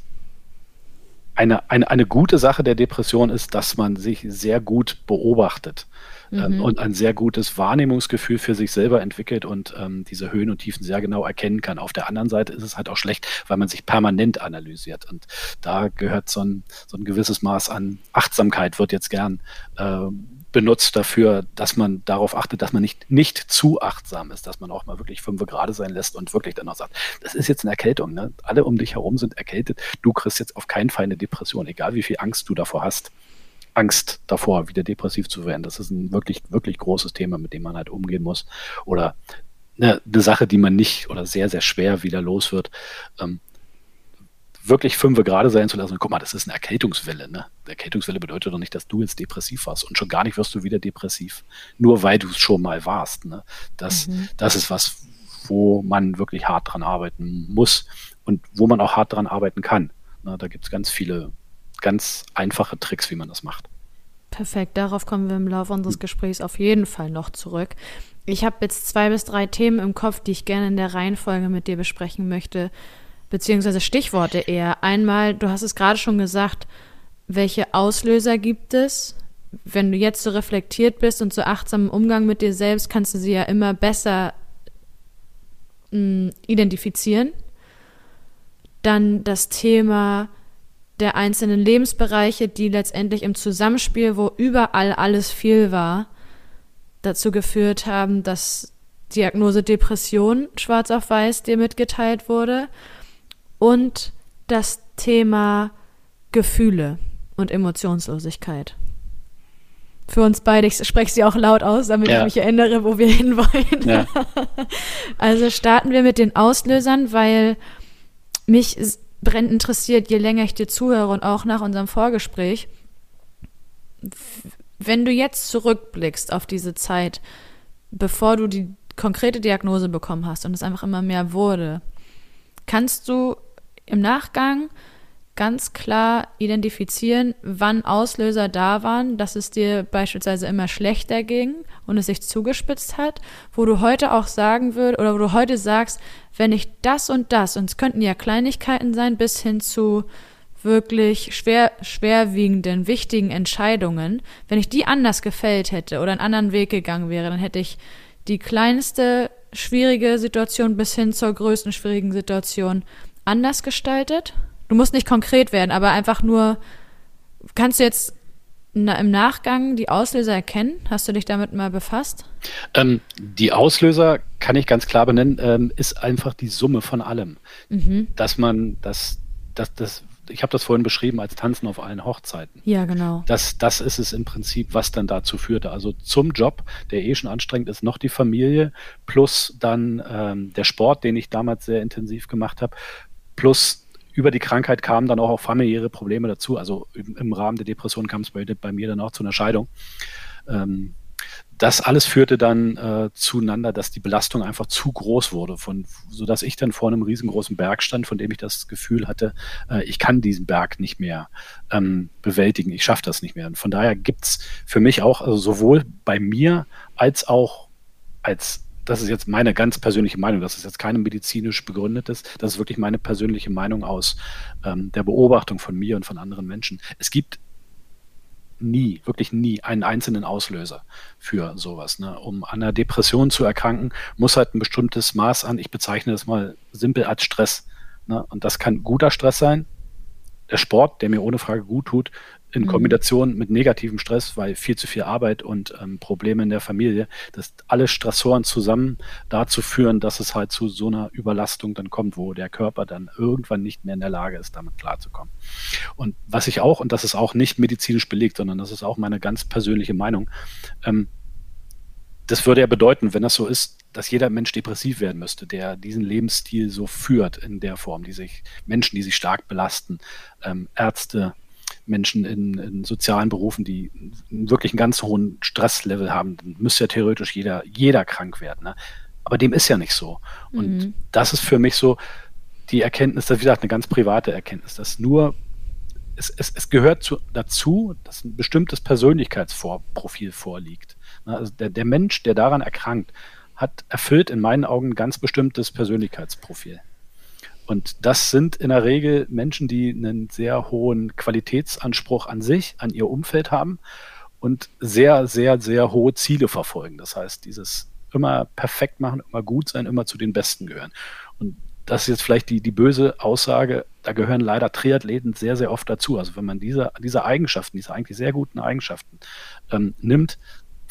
eine, eine, eine gute Sache der Depression ist, dass man sich sehr gut beobachtet ähm, mhm. und ein sehr gutes Wahrnehmungsgefühl für sich selber entwickelt und ähm, diese Höhen und Tiefen sehr genau erkennen kann. Auf der anderen Seite ist es halt auch schlecht, weil man sich permanent analysiert. Und da gehört so ein, so ein gewisses Maß an Achtsamkeit, wird jetzt gern äh, benutzt dafür, dass man darauf achtet, dass man nicht, nicht zu achtsam ist, dass man auch mal wirklich fünf gerade sein lässt und wirklich dann auch sagt, das ist jetzt eine Erkältung. Ne? Alle um dich herum sind erkältet. Du kriegst jetzt auf keinen Fall eine Depression, egal wie viel Angst du davor hast. Angst davor, wieder depressiv zu werden. Das ist ein wirklich, wirklich großes Thema, mit dem man halt umgehen muss. Oder eine, eine Sache, die man nicht oder sehr, sehr schwer wieder los wird. Ähm, wirklich fünfe gerade sein zu lassen. Und guck mal, das ist eine Erkältungswelle. Ne? Erkältungswelle bedeutet doch nicht, dass du jetzt depressiv warst. Und schon gar nicht wirst du wieder depressiv, nur weil du es schon mal warst. Ne? Das, mhm. das ist was, wo man wirklich hart dran arbeiten muss und wo man auch hart dran arbeiten kann. Ne? Da gibt es ganz viele, ganz einfache Tricks, wie man das macht. Perfekt, darauf kommen wir im Laufe unseres Gesprächs auf jeden Fall noch zurück. Ich habe jetzt zwei bis drei Themen im Kopf, die ich gerne in der Reihenfolge mit dir besprechen möchte, beziehungsweise Stichworte eher. Einmal, du hast es gerade schon gesagt, welche Auslöser gibt es? Wenn du jetzt so reflektiert bist und so achtsam im Umgang mit dir selbst, kannst du sie ja immer besser mh, hm, identifizieren. Dann das Thema der einzelnen Lebensbereiche, die letztendlich im Zusammenspiel, wo überall alles viel war, dazu geführt haben, dass Diagnose Depression schwarz auf weiß dir mitgeteilt wurde und das Thema Gefühle und Emotionslosigkeit. Für uns beide, ich spreche sie auch laut aus, damit ja. ich mich erinnere, wo wir [LAUGHS] hinwollen. Ja. [LAUGHS] also starten wir mit den Auslösern, weil mich brennend interessiert, je länger ich dir zuhöre und auch nach unserem Vorgespräch, wenn du jetzt zurückblickst auf diese Zeit, bevor du die konkrete Diagnose bekommen hast und es einfach immer mehr wurde, kannst du im Nachgang ganz klar identifizieren, wann Auslöser da waren, dass es dir beispielsweise immer schlechter ging und es sich zugespitzt hat, wo du heute auch sagen würdest oder wo du heute sagst, wenn ich das und das, und es könnten ja Kleinigkeiten sein, bis hin zu wirklich schwer, schwerwiegenden, wichtigen Entscheidungen, wenn ich die anders gefällt hätte oder einen anderen Weg gegangen wäre, dann hätte ich die kleinste schwierige Situation bis hin zur größten schwierigen Situation anders gestaltet. Du musst nicht konkret werden, aber einfach nur, kannst du jetzt im Nachgang die Auslöser erkennen? Hast du dich damit mal befasst? Ähm, die Auslöser kann ich ganz klar benennen, ähm, ist einfach die Summe von allem. Mhm. Dass man, das, das, das, ich habe das vorhin beschrieben als Tanzen auf allen Hochzeiten. Ja, genau. Das, das ist es im Prinzip, was dann dazu führte. Also zum Job, der eh schon anstrengend ist, noch die Familie, plus dann ähm, der Sport, den ich damals sehr intensiv gemacht habe, plus über die Krankheit kamen dann auch, familiäre Probleme dazu. Also im, im Rahmen der Depression kam es bei, bei, mir dann auch zu einer Scheidung. Ähm, das alles führte dann äh, zueinander, dass die Belastung einfach zu groß wurde, von, sodass ich dann vor einem riesengroßen Berg stand, von dem ich das Gefühl hatte, äh, ich kann diesen Berg nicht mehr ähm, bewältigen, ich schaffe das nicht mehr. Und von daher gibt es für mich auch, also sowohl bei mir als auch als das ist jetzt meine ganz persönliche Meinung, das ist jetzt keine medizinisch begründetes, das ist wirklich meine persönliche Meinung aus ähm, der Beobachtung von mir und von anderen Menschen. Es gibt nie, wirklich nie einen einzelnen Auslöser für sowas. Ne? Um an einer Depression zu erkranken, muss halt ein bestimmtes Maß an, ich bezeichne das mal simpel als Stress. Ne? Und das kann guter Stress sein. Der Sport, der mir ohne Frage gut tut, in mhm. Kombination mit negativem Stress, weil viel zu viel Arbeit und ähm, Probleme in der Familie, dass alle Stressoren zusammen dazu führen, dass es halt zu so einer Überlastung dann kommt, wo der Körper dann irgendwann nicht mehr in der Lage ist, damit klarzukommen. Und was ich auch, und das ist auch nicht medizinisch belegt, sondern das ist auch meine ganz persönliche Meinung, ähm, das würde ja bedeuten, wenn das so ist, dass jeder Mensch depressiv werden müsste, der diesen Lebensstil so führt in der Form, die sich Menschen, die sich stark belasten, ähm, Ärzte, Menschen in, in, sozialen Berufen, die wirklich einen ganz hohen Stresslevel haben, dann müsste ja theoretisch jeder, jeder krank werden. Ne? Aber dem ist ja nicht so. Und mhm. das ist für mich so die Erkenntnis, das ist wie gesagt eine ganz private Erkenntnis, dass nur es, es, es gehört zu, dazu, dass ein bestimmtes Persönlichkeitsprofil vorliegt. Ne? Also der, der Mensch, der daran erkrankt, hat erfüllt in meinen Augen ein ganz bestimmtes Persönlichkeitsprofil. Und das sind in der Regel Menschen, die einen sehr hohen Qualitätsanspruch an sich, an ihr Umfeld haben und sehr, sehr, sehr hohe Ziele verfolgen. Das heißt, dieses immer perfekt machen, immer gut sein, immer zu den Besten gehören. Und das ist jetzt vielleicht die, die böse Aussage, da gehören leider Triathleten sehr, sehr oft dazu. Also wenn man diese, diese Eigenschaften, diese eigentlich sehr guten Eigenschaften ähm, nimmt,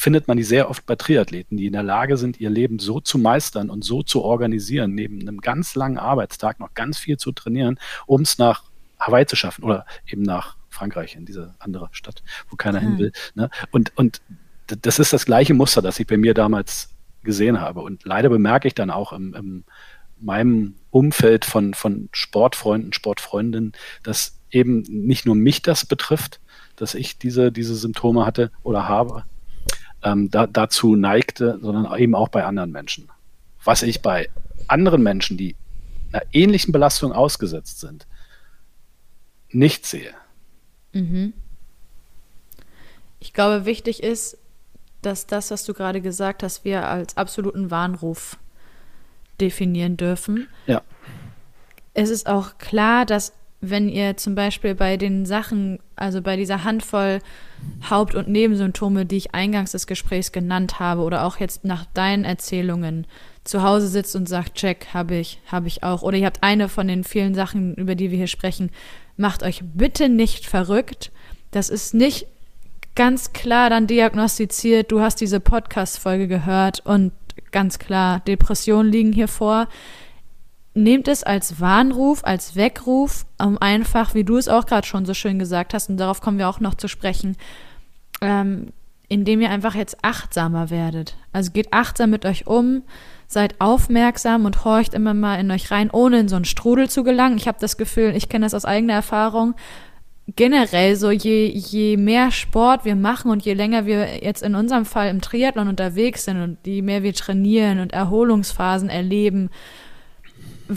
findet man die sehr oft bei Triathleten, die in der Lage sind, ihr Leben so zu meistern und so zu organisieren, neben einem ganz langen Arbeitstag noch ganz viel zu trainieren, um es nach Hawaii zu schaffen oder eben nach Frankreich, in diese andere Stadt, wo keiner mhm. hin will. Ne? Und, und das ist das gleiche Muster, das ich bei mir damals gesehen habe. Und leider bemerke ich dann auch im, im meinem Umfeld von, von Sportfreunden, Sportfreundinnen, dass eben nicht nur mich das betrifft, dass ich diese, diese Symptome hatte oder habe, ähm, da, dazu neigte, sondern eben auch bei anderen Menschen. Was ich bei anderen Menschen, die einer ähnlichen Belastung ausgesetzt sind, nicht sehe. Mhm. Ich glaube, wichtig ist, dass das, was du gerade gesagt hast, wir als absoluten Warnruf definieren dürfen. Ja. Es ist auch klar, dass wenn ihr zum Beispiel bei den Sachen, also bei dieser Handvoll Haupt- und Nebensymptome, die ich eingangs des Gesprächs genannt habe, oder auch jetzt nach deinen Erzählungen zu Hause sitzt und sagt, check, habe ich, habe ich auch. Oder ihr habt eine von den vielen Sachen, über die wir hier sprechen, macht euch bitte nicht verrückt. Das ist nicht ganz klar dann diagnostiziert, du hast diese Podcast-Folge gehört und ganz klar, Depressionen liegen hier vor nehmt es als Warnruf, als Weckruf, um einfach, wie du es auch gerade schon so schön gesagt hast, und darauf kommen wir auch noch zu sprechen, ähm, indem ihr einfach jetzt achtsamer werdet. Also geht achtsam mit euch um, seid aufmerksam und horcht immer mal in euch rein, ohne in so einen Strudel zu gelangen. Ich habe das Gefühl, ich kenne das aus eigener Erfahrung, generell so, je, je mehr Sport wir machen und je länger wir jetzt in unserem Fall im Triathlon unterwegs sind und je mehr wir trainieren und Erholungsphasen erleben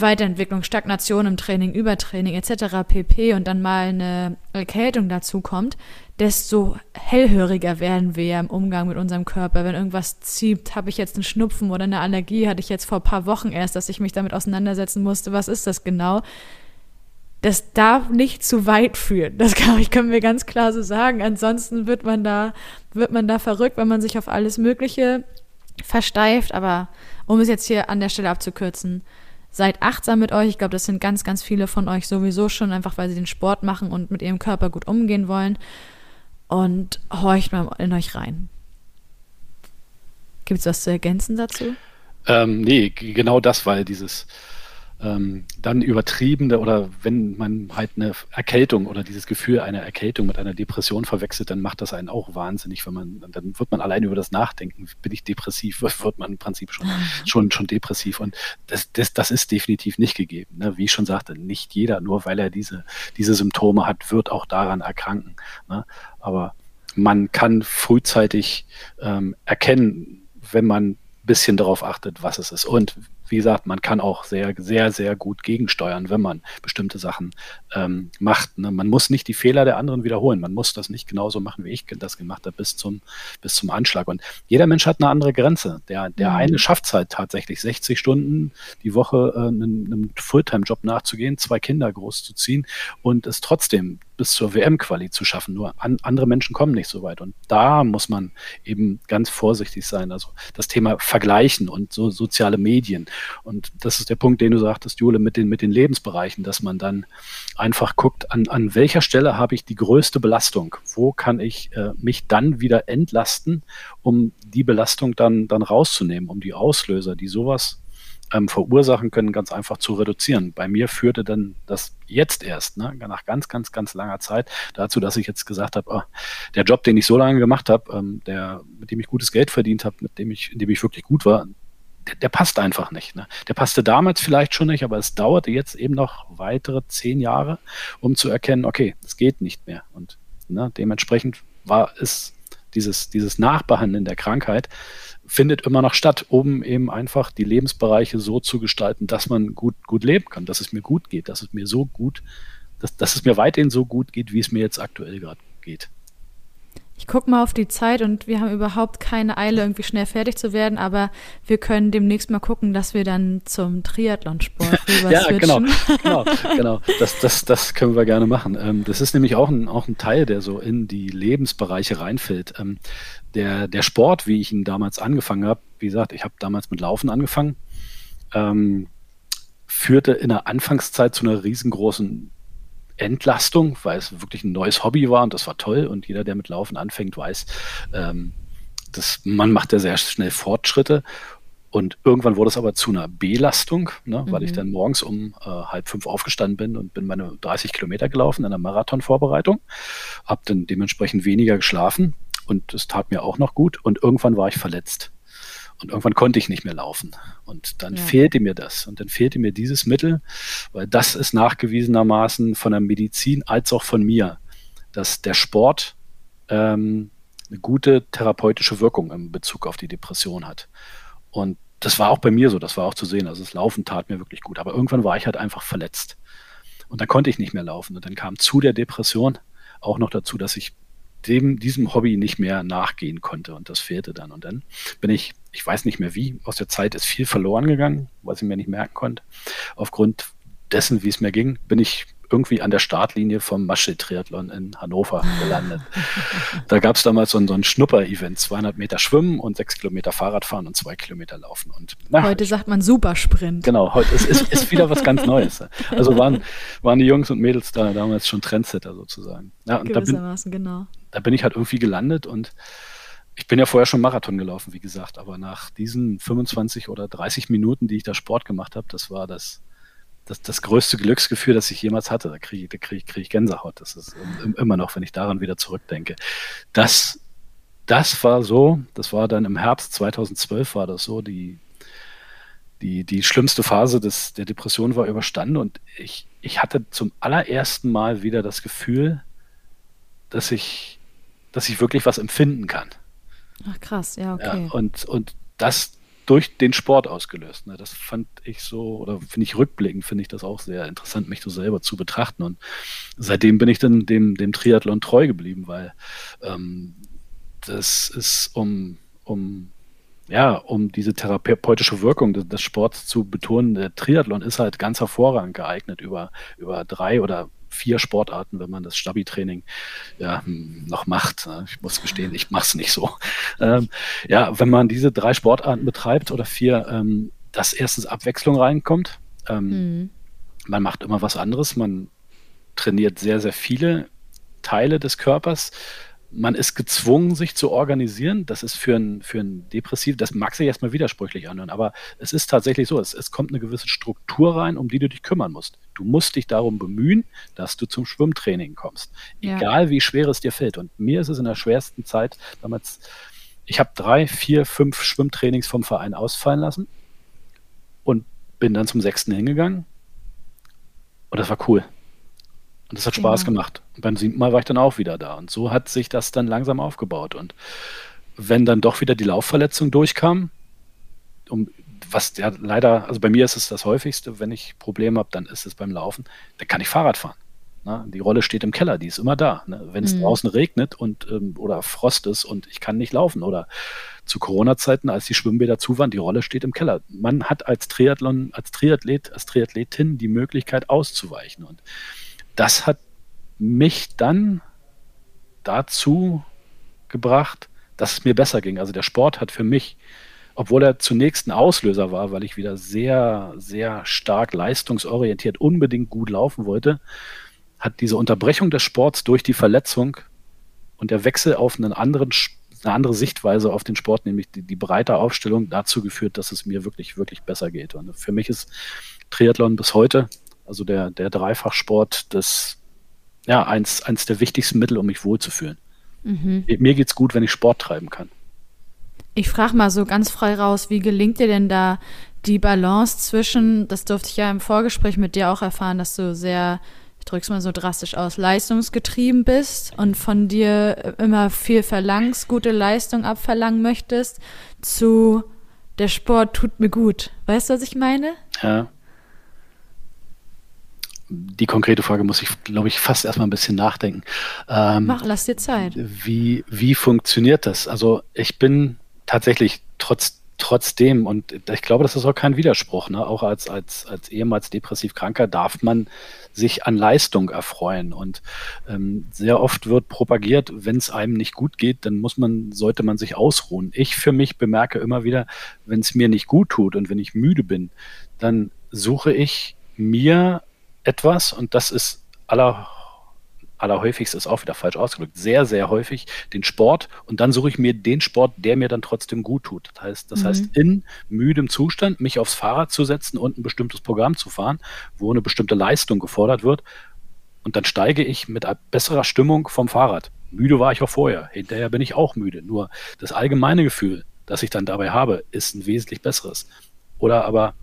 Weiterentwicklung, Stagnation im Training, Übertraining etc. pp. und dann mal eine Erkältung dazu kommt, desto hellhöriger werden wir ja im Umgang mit unserem Körper. Wenn irgendwas zieht, habe ich jetzt einen Schnupfen oder eine Allergie, hatte ich jetzt vor ein paar Wochen erst, dass ich mich damit auseinandersetzen musste, was ist das genau? Das darf nicht zu weit führen. Das glaube ich, können wir ganz klar so sagen. Ansonsten wird man da, wird man da verrückt, wenn man sich auf alles Mögliche versteift. Aber um es jetzt hier an der Stelle abzukürzen, Seid achtsam mit euch. Ich glaube, das sind ganz, ganz viele von euch sowieso schon, einfach weil sie den Sport machen und mit ihrem Körper gut umgehen wollen. Und horcht mal in euch rein. Gibt es was zu ergänzen dazu? Ähm, nee, genau das, weil dieses ähm, dann übertriebene oder wenn man halt eine Erkältung oder dieses Gefühl einer Erkältung mit einer Depression verwechselt, dann macht das einen auch wahnsinnig, wenn man, dann wird man allein über das Nachdenken, bin ich depressiv, [LAUGHS] wird man im Prinzip schon, [LAUGHS] schon, schon depressiv und das, das, das ist definitiv nicht gegeben. Ne? Wie ich schon sagte, nicht jeder, nur weil er diese, diese Symptome hat, wird auch daran erkranken. Ne? Aber man kann frühzeitig ähm, erkennen, wenn man ein bisschen darauf achtet, was es ist. Und wie gesagt, man kann auch sehr, sehr, sehr gut gegensteuern, wenn man bestimmte Sachen ähm, macht. Ne? Man muss nicht die Fehler der anderen wiederholen. Man muss das nicht genauso machen, wie ich das gemacht habe, bis zum, bis zum Anschlag. Und jeder Mensch hat eine andere Grenze. Der, der mhm. eine schafft es halt tatsächlich 60 Stunden die Woche äh, einem, einem Fulltime-Job nachzugehen, zwei Kinder großzuziehen und es trotzdem bis zur WM-Quali zu schaffen. Nur an, andere Menschen kommen nicht so weit. Und da muss man eben ganz vorsichtig sein. Also das Thema Vergleichen und so soziale Medien. Und das ist der Punkt, den du sagtest, Jule, mit den, mit den Lebensbereichen, dass man dann einfach guckt, an, an welcher Stelle habe ich die größte Belastung? Wo kann ich äh, mich dann wieder entlasten, um die Belastung dann, dann rauszunehmen, um die Auslöser, die sowas ähm, verursachen können, ganz einfach zu reduzieren. Bei mir führte dann das jetzt erst, ne, nach ganz, ganz, ganz langer Zeit dazu, dass ich jetzt gesagt habe, oh, der Job, den ich so lange gemacht habe, ähm, der, mit dem ich gutes Geld verdient habe, mit dem ich, in dem ich wirklich gut war, der, der, passt einfach nicht. Ne? Der passte damals vielleicht schon nicht, aber es dauerte jetzt eben noch weitere zehn Jahre, um zu erkennen, okay, es geht nicht mehr. Und ne, dementsprechend war es dieses, dieses Nachbehandeln der Krankheit findet immer noch statt, um eben einfach die Lebensbereiche so zu gestalten, dass man gut, gut leben kann, dass es mir gut geht, dass es mir so gut, dass, dass es mir weiterhin so gut geht, wie es mir jetzt aktuell gerade geht. Ich gucke mal auf die Zeit und wir haben überhaupt keine Eile, irgendwie schnell fertig zu werden, aber wir können demnächst mal gucken, dass wir dann zum Triathlonsport [LAUGHS] rüber Ja, genau, genau, [LAUGHS] genau. Das, das, das können wir gerne machen. Ähm, das ist nämlich auch ein, auch ein Teil, der so in die Lebensbereiche reinfällt. Ähm, der, der Sport, wie ich ihn damals angefangen habe, wie gesagt, ich habe damals mit Laufen angefangen, ähm, führte in der Anfangszeit zu einer riesengroßen Entlastung, weil es wirklich ein neues Hobby war und das war toll. Und jeder, der mit Laufen anfängt, weiß, ähm, dass man macht ja sehr schnell Fortschritte. Und irgendwann wurde es aber zu einer Belastung, ne, mhm. weil ich mhm. dann morgens um äh, halb fünf aufgestanden bin und bin meine 30 Kilometer gelaufen in der Marathonvorbereitung, habe dann dementsprechend weniger geschlafen und es tat mir auch noch gut. Und irgendwann war ich verletzt. Und irgendwann konnte ich nicht mehr laufen. Und dann ja. fehlte mir das. Und dann fehlte mir dieses Mittel, weil das ist nachgewiesenermaßen von der Medizin als auch von mir, dass der Sport ähm, eine gute therapeutische Wirkung in Bezug auf die Depression hat. Und das war auch bei mir so, das war auch zu sehen. Also das Laufen tat mir wirklich gut. Aber irgendwann war ich halt einfach verletzt. Und dann konnte ich nicht mehr laufen. Und dann kam zu der Depression auch noch dazu, dass ich dem, diesem Hobby nicht mehr nachgehen konnte. Und das fehlte dann. Und dann bin ich, ich weiß nicht mehr wie, aus der Zeit ist viel verloren gegangen, was ich mir nicht merken konnte. Aufgrund dessen, wie es mir ging, bin ich irgendwie an der Startlinie vom Maschel-Triathlon in Hannover [LAUGHS] gelandet. da gab es damals so ein, so ein Schnupper-Event, 200 Meter Schwimmen und 6 Kilometer Fahrradfahren und 2 Kilometer Laufen. Und, na, heute sagt man Supersprint. Genau, heute ist, ist, ist wieder was ganz Neues. Also waren, waren die Jungs und Mädels da damals schon Trendsetter sozusagen. Ja, und Gewissermaßen, da bin, genau. Da bin ich halt irgendwie gelandet und ich bin ja vorher schon Marathon gelaufen, wie gesagt, aber nach diesen 25 oder 30 Minuten, die ich da Sport gemacht habe, das war das, das, das größte Glücksgefühl, das ich jemals hatte. Da kriege da krieg, krieg ich Gänsehaut. Das ist immer noch, wenn ich daran wieder zurückdenke. Das, das war so, das war dann im Herbst 2012 war das so, die, die, die schlimmste Phase des, der Depression war überstanden und ich, ich hatte zum allerersten Mal wieder das Gefühl, dass ich, dass ich wirklich was empfinden kann. Ach krass, ja, okay. Ja, und, und das, durch den Sport ausgelöst. Ne? Das fand ich so, oder finde ich rückblickend, finde ich das auch sehr interessant, mich so selber zu betrachten. Und seitdem bin ich dann dem, dem Triathlon treu geblieben, weil ähm, das ist um, um ja, um diese therapeutische Wirkung des, des, Sports zu betonen, der Triathlon ist halt ganz hervorragend geeignet über, über drei oder vier Sportarten, wenn man das Stabi-Training ja, noch macht. Ich muss gestehen, ich mache es nicht so. Ähm, ja, wenn man diese drei Sportarten betreibt oder vier, ähm, dass erstens Abwechslung reinkommt. Ähm, mhm. Man macht immer was anderes. Man trainiert sehr, sehr viele Teile des Körpers man ist gezwungen, sich zu organisieren. Das ist für ein, für ein Depressiv, das mag sich erstmal widersprüchlich anhören, aber es ist tatsächlich so, es, es kommt eine gewisse Struktur rein, um die du dich kümmern musst. Du musst dich darum bemühen, dass du zum Schwimmtraining kommst. Ja. Egal wie schwer es dir fällt. Und mir ist es in der schwersten Zeit damals, ich habe drei, vier, fünf Schwimmtrainings vom Verein ausfallen lassen und bin dann zum sechsten hingegangen. Und das war cool. Und das hat Spaß genau. gemacht. Und beim siebten Mal war ich dann auch wieder da. Und so hat sich das dann langsam aufgebaut. Und wenn dann doch wieder die Laufverletzung durchkam, um, was ja leider, also bei mir ist es das häufigste, wenn ich Probleme habe, dann ist es beim Laufen, dann kann ich Fahrrad fahren. Ne? Die Rolle steht im Keller, die ist immer da. Ne? Wenn es mhm. draußen regnet und ähm, oder Frost ist und ich kann nicht laufen oder zu Corona-Zeiten, als die Schwimmbäder zu waren, die Rolle steht im Keller. Man hat als Triathlon, als Triathlet, als Triathletin die Möglichkeit auszuweichen und das hat mich dann dazu gebracht, dass es mir besser ging. Also der Sport hat für mich, obwohl er zunächst ein Auslöser war, weil ich wieder sehr, sehr stark leistungsorientiert unbedingt gut laufen wollte, hat diese Unterbrechung des Sports durch die Verletzung und der Wechsel auf einen anderen, eine andere Sichtweise auf den Sport, nämlich die, die breite Aufstellung, dazu geführt, dass es mir wirklich, wirklich besser geht. Und für mich ist Triathlon bis heute also der, der Dreifachsport, das ja eins, eins der wichtigsten Mittel, um mich wohlzufühlen. Mhm. Mir geht's gut, wenn ich Sport treiben kann. Ich frage mal so ganz frei raus, wie gelingt dir denn da die Balance zwischen, das durfte ich ja im Vorgespräch mit dir auch erfahren, dass du sehr, ich drück's mal so drastisch aus, leistungsgetrieben bist und von dir immer viel verlangst, gute Leistung abverlangen möchtest, zu der Sport tut mir gut. Weißt du, was ich meine? Ja die konkrete Frage muss ich, glaube ich, fast erstmal ein bisschen nachdenken. Ähm, Mach, lass dir Zeit. Wie, wie funktioniert das? Also ich bin tatsächlich trotz, trotzdem, und ich glaube, das ist auch kein Widerspruch, ne? auch als, als, als ehemals depressiv Kranker darf man sich an Leistung erfreuen. Und ähm, sehr oft wird propagiert, wenn es einem nicht gut geht, dann muss man, sollte man sich ausruhen. Ich für mich bemerke immer wieder, wenn es mir nicht gut tut und wenn ich müde bin, dann suche ich mir etwas, und das ist aller, allerhäufigst ist auch wieder falsch ausgedrückt, sehr, sehr häufig den Sport und dann suche ich mir den Sport, der mir dann trotzdem gut tut. Das heißt, das mhm. heißt in müdem Zustand mich aufs Fahrrad zu setzen und ein bestimmtes Programm zu fahren, wo eine bestimmte Leistung gefordert wird. Und dann steige ich mit besserer Stimmung vom Fahrrad. Müde war ich auch vorher. Hinterher bin ich auch müde. Nur das allgemeine Gefühl, das ich dann dabei habe, ist ein wesentlich besseres. Oder aber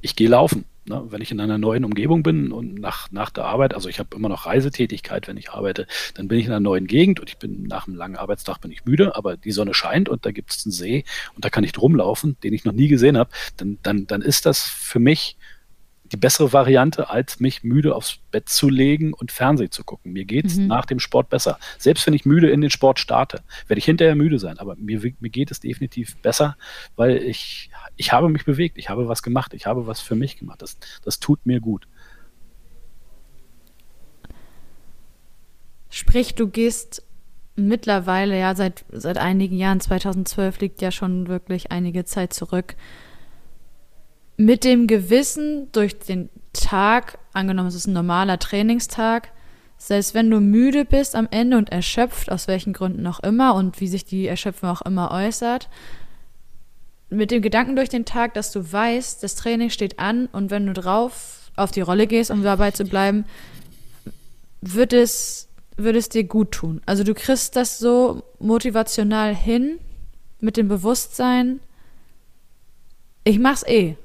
ich gehe laufen. Ne? Wenn ich in einer neuen Umgebung bin und nach, nach der Arbeit, also ich habe immer noch Reisetätigkeit, wenn ich arbeite, dann bin ich in einer neuen Gegend und ich bin nach einem langen Arbeitstag bin ich müde, aber die Sonne scheint und da gibt es einen See und da kann ich drum laufen, den ich noch nie gesehen habe, dann, dann, dann ist das für mich die bessere Variante, als mich müde aufs Bett zu legen und Fernsehen zu gucken. Mir geht es mhm. nach dem Sport besser. Selbst wenn ich müde in den Sport starte, werde ich hinterher müde sein. Aber mir, mir geht es definitiv besser, weil ich, ich habe mich bewegt, ich habe was gemacht, ich habe was für mich gemacht. Das, das tut mir gut. Sprich, du gehst mittlerweile, ja, seit, seit einigen Jahren, 2012 liegt ja schon wirklich einige Zeit zurück, mit dem Gewissen durch den Tag, angenommen es ist ein normaler Trainingstag, selbst wenn du müde bist am Ende und erschöpft, aus welchen Gründen auch immer und wie sich die Erschöpfung auch immer äußert, mit dem Gedanken durch den Tag, dass du weißt, das Training steht an und wenn du drauf auf die Rolle gehst, um dabei zu bleiben, wird es, wird es dir gut tun. Also du kriegst das so motivational hin, mit dem Bewusstsein, ich mach's eh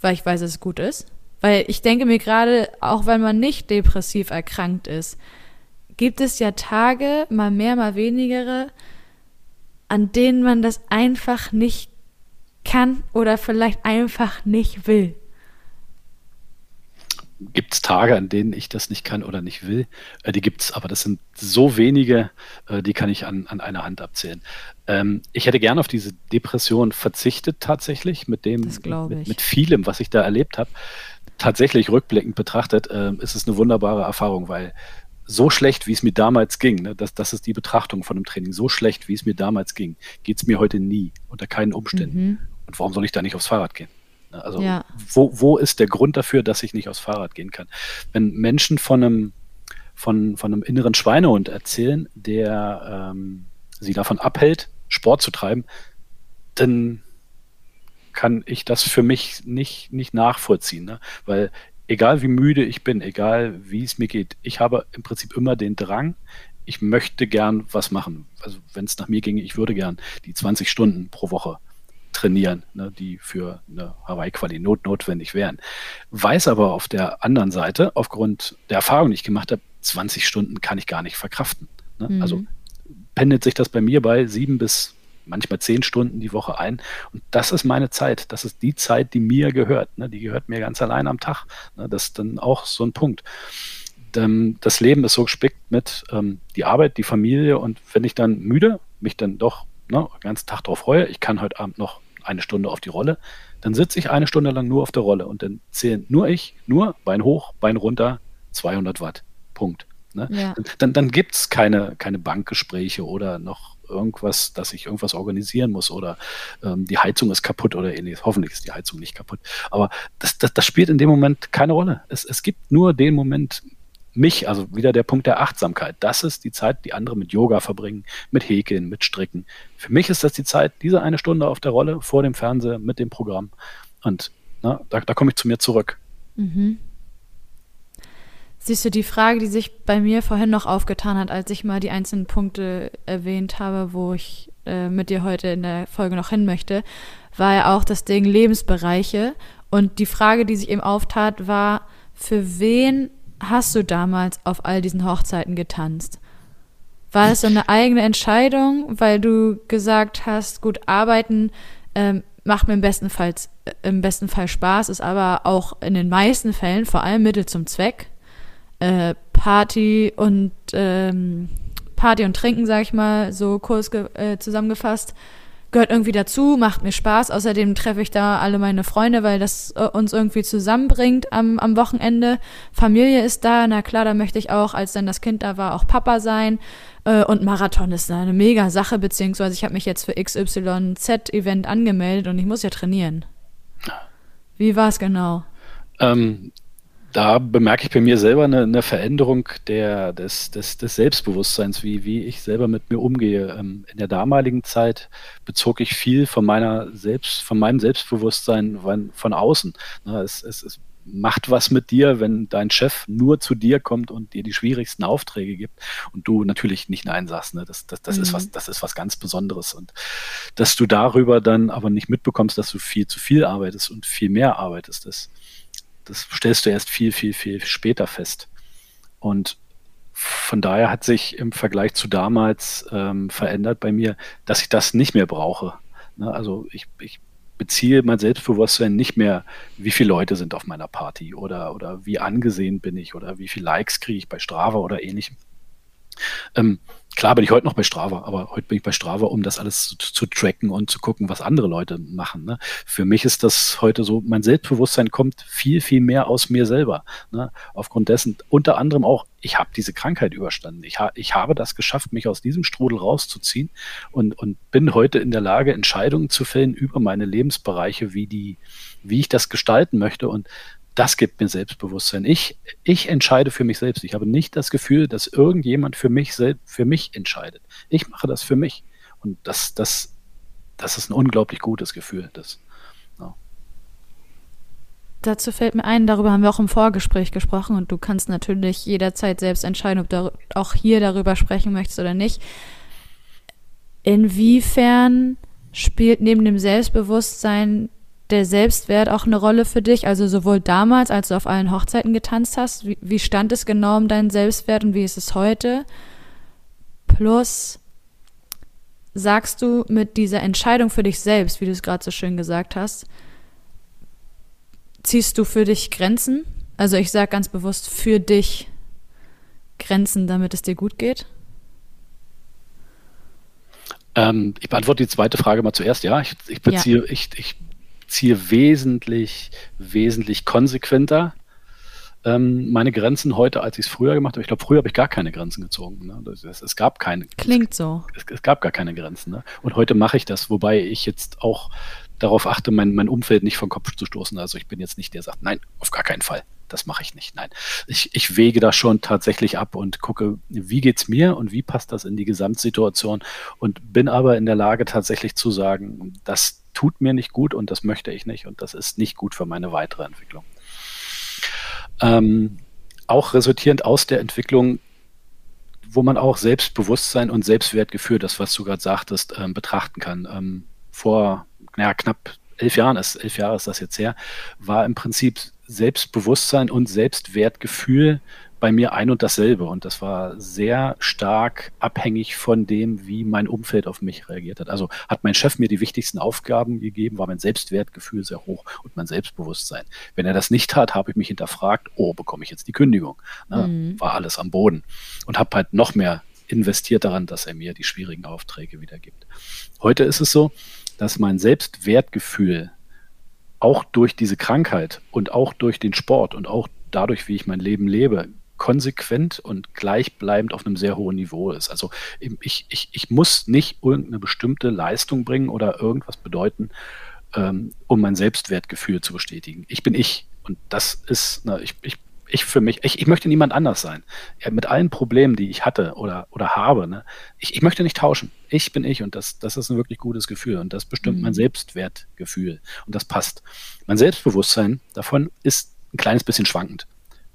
weil ich weiß, dass es gut ist. Weil ich denke mir gerade, auch wenn man nicht depressiv erkrankt ist, gibt es ja Tage, mal mehr, mal wenigere, an denen man das einfach nicht kann oder vielleicht einfach nicht will gibt es Tage, an denen ich das nicht kann oder nicht will. Äh, die gibt es, aber das sind so wenige, äh, die kann ich an, an einer Hand abzählen. Ähm, ich hätte gern auf diese Depression verzichtet tatsächlich, mit dem, mit, mit, vielem, was ich da erlebt habe. Tatsächlich rückblickend betrachtet, äh, ist es eine wunderbare Erfahrung, weil so schlecht, wie es mir damals ging, ne, das, das ist die Betrachtung von dem Training, so schlecht, wie es mir damals ging, geht es mir heute nie, unter keinen Umständen. Mhm. Und warum soll ich da nicht aufs Fahrrad gehen? Ne, also ja. wo, wo ist der Grund dafür, dass ich nicht aufs Fahrrad gehen kann? Wenn Menschen von einem, von, von einem inneren Schweinehund erzählen, der ähm, sie davon abhält, Sport zu treiben, dann kann ich das für mich nicht, nicht nachvollziehen. Ne? Weil egal wie müde ich bin, egal wie es mir geht, ich habe im Prinzip immer den Drang, ich möchte gern was machen. Also wenn es nach mir ginge, ich würde gern die 20 Stunden pro Woche trainieren, ne, die für eine Hawaii-Quali not notwendig wären. Weiß aber auf der anderen Seite, aufgrund der Erfahrung, die ich gemacht habe, 20 Stunden kann ich gar nicht verkraften. Ne? Mhm. Also pendelt sich das bei mir bei sieben bis manchmal zehn Stunden die Woche ein. Und das ist meine Zeit. Das ist die Zeit, die mir gehört. Ne? Die gehört mir ganz allein am Tag. Ne? Das ist dann auch so ein Punkt. Das Leben ist so gespickt mit ähm, die Arbeit, die Familie und wenn ich dann müde, mich dann doch ne, den ganzen Tag darauf freue, ich kann heute Abend noch eine Stunde auf die Rolle, dann sitze ich eine Stunde lang nur auf der Rolle und dann zählen nur ich, nur Bein hoch, Bein runter, 200 Watt. Punkt. Ne? Ja. Dann, dann gibt es keine, keine Bankgespräche oder noch irgendwas, dass ich irgendwas organisieren muss oder ähm, die Heizung ist kaputt oder ähnliches. Hoffentlich ist die Heizung nicht kaputt. Aber das, das, das spielt in dem Moment keine Rolle. Es, es gibt nur den Moment, mich, also wieder der Punkt der Achtsamkeit. Das ist die Zeit, die andere mit Yoga verbringen, mit Häkeln, mit Stricken. Für mich ist das die Zeit, diese eine Stunde auf der Rolle vor dem Fernseher mit dem Programm. Und na, da, da komme ich zu mir zurück. Mhm. Siehst du, die Frage, die sich bei mir vorhin noch aufgetan hat, als ich mal die einzelnen Punkte erwähnt habe, wo ich äh, mit dir heute in der Folge noch hin möchte, war ja auch das Ding Lebensbereiche. Und die Frage, die sich eben auftat, war, für wen hast du damals auf all diesen Hochzeiten getanzt? War es so eine eigene Entscheidung, weil du gesagt hast, gut, arbeiten ähm, macht mir im besten, Fall, äh, im besten Fall Spaß, ist aber auch in den meisten Fällen vor allem Mittel zum Zweck. Äh, Party und ähm, Party und Trinken, sag ich mal, so kurz äh, zusammengefasst, gehört irgendwie dazu, macht mir Spaß. Außerdem treffe ich da alle meine Freunde, weil das äh, uns irgendwie zusammenbringt am, am Wochenende. Familie ist da, na klar, da möchte ich auch, als dann das Kind da war, auch Papa sein. Äh, und Marathon ist eine mega Sache, beziehungsweise ich habe mich jetzt für XYZ-Event angemeldet und ich muss ja trainieren. Wie war es genau? Ähm, da bemerke ich bei mir selber eine, eine Veränderung der, des, des, des, Selbstbewusstseins, wie, wie ich selber mit mir umgehe. Ähm, in der damaligen Zeit bezog ich viel von meiner Selbst, von meinem Selbstbewusstsein von, von außen. Es, es, es, macht was mit dir, wenn dein Chef nur zu dir kommt und dir die schwierigsten Aufträge gibt und du natürlich nicht Nein sagst. Ne? Das, das, das, mhm. ist was, das ist was ganz Besonderes. Und dass du darüber dann aber nicht mitbekommst, dass du viel zu viel arbeitest und viel mehr arbeitest, das, das stellst du erst viel, viel, viel später fest. Und von daher hat sich im Vergleich zu damals ähm, verändert bei mir, dass ich das nicht mehr brauche. Ne? Also ich, ich beziehe mein Selbstbewusstsein nicht mehr, wie viele Leute sind auf meiner Party oder, oder wie angesehen bin ich oder wie viele Likes kriege ich bei Strava oder ähnlichem. Ähm, klar bin ich heute noch bei Strava, aber heute bin ich bei Strava, um das alles zu, zu tracken und zu gucken, was andere Leute machen. Ne? Für mich ist das heute so, mein Selbstbewusstsein kommt viel, viel mehr aus mir selber. Ne? Aufgrund dessen, unter anderem auch, ich habe diese Krankheit überstanden. Ich, ha ich habe das geschafft, mich aus diesem Strudel rauszuziehen und, und bin heute in der Lage, Entscheidungen zu fällen über meine Lebensbereiche, wie die, wie ich das gestalten möchte. Und das gibt mir Selbstbewusstsein. Ich, ich entscheide für mich selbst. Ich habe nicht das Gefühl, dass irgendjemand für mich, für mich entscheidet. Ich mache das für mich. Und das, das, das ist ein unglaublich gutes Gefühl. Das, ja. Dazu fällt mir ein, darüber haben wir auch im Vorgespräch gesprochen und du kannst natürlich jederzeit selbst entscheiden, ob du auch hier darüber sprechen möchtest oder nicht. Inwiefern spielt neben dem Selbstbewusstsein der Selbstwert auch eine Rolle für dich? Also sowohl damals, als du auf allen Hochzeiten getanzt hast, wie, wie stand es genau um deinen Selbstwert und wie ist es heute? Plus, sagst du mit dieser Entscheidung für dich selbst, wie du es gerade so schön gesagt hast, ziehst du für dich Grenzen? Also ich sage ganz bewusst für dich Grenzen, damit es dir gut geht? Ähm, ich beantworte die zweite Frage mal zuerst. Ja, ich, ich beziehe, ja. ich, ich ziehe wesentlich, wesentlich konsequenter ähm, meine Grenzen heute, als ich es früher gemacht habe. Ich glaube, früher habe ich gar keine Grenzen gezogen. Ne? Das, es, es, gab keine. Klingt so. Es, es gab gar keine Grenzen. Ne? Und heute mache ich das, wobei ich jetzt auch darauf achte, mein, mein Umfeld nicht vom Kopf zu stoßen. Also ich bin jetzt nicht der, der sagt, nein, auf gar keinen Fall. Das mache ich nicht. Nein. Ich, ich wege das schon tatsächlich ab und gucke, wie geht es mir und wie passt das in die Gesamtsituation und bin aber in der Lage tatsächlich zu sagen, das tut mir nicht gut und das möchte ich nicht und das ist nicht gut für meine weitere Entwicklung. Ähm, auch resultierend aus der Entwicklung, wo man auch Selbstbewusstsein und Selbstwertgefühl, das was du gerade sagtest, ähm, betrachten kann. Ähm, vor naja, knapp elf Jahren, ist, elf Jahre ist das jetzt her, war im Prinzip Selbstbewusstsein und Selbstwertgefühl bei mir ein und dasselbe. Und das war sehr stark abhängig von dem, wie mein Umfeld auf mich reagiert hat. Also hat mein Chef mir die wichtigsten Aufgaben gegeben, war mein Selbstwertgefühl sehr hoch und mein Selbstbewusstsein. Wenn er das nicht hat, habe ich mich hinterfragt, oh, bekomme ich jetzt die Kündigung? Ne? Mhm. War alles am Boden. Und habe halt noch mehr investiert daran, dass er mir die schwierigen Aufträge wiedergibt. Heute ist es so, dass mein Selbstwertgefühl auch durch diese Krankheit und auch durch den Sport und auch dadurch, wie ich mein Leben lebe, konsequent und gleichbleibend auf einem sehr hohen Niveau ist. Also ich, ich, ich muss nicht irgendeine bestimmte Leistung bringen oder irgendwas bedeuten, ähm, um mein Selbstwertgefühl zu bestätigen. Ich bin ich. Und das ist, na, ich, ich, ich für mich, ich, ich möchte niemand anders sein. Ja, mit allen Problemen, die ich hatte oder, oder habe, ne, ich, ich möchte nicht tauschen. Ich bin ich und das, das ist ein wirklich gutes Gefühl und das bestimmt mhm. mein Selbstwertgefühl und das passt. Mein Selbstbewusstsein davon ist ein kleines bisschen schwankend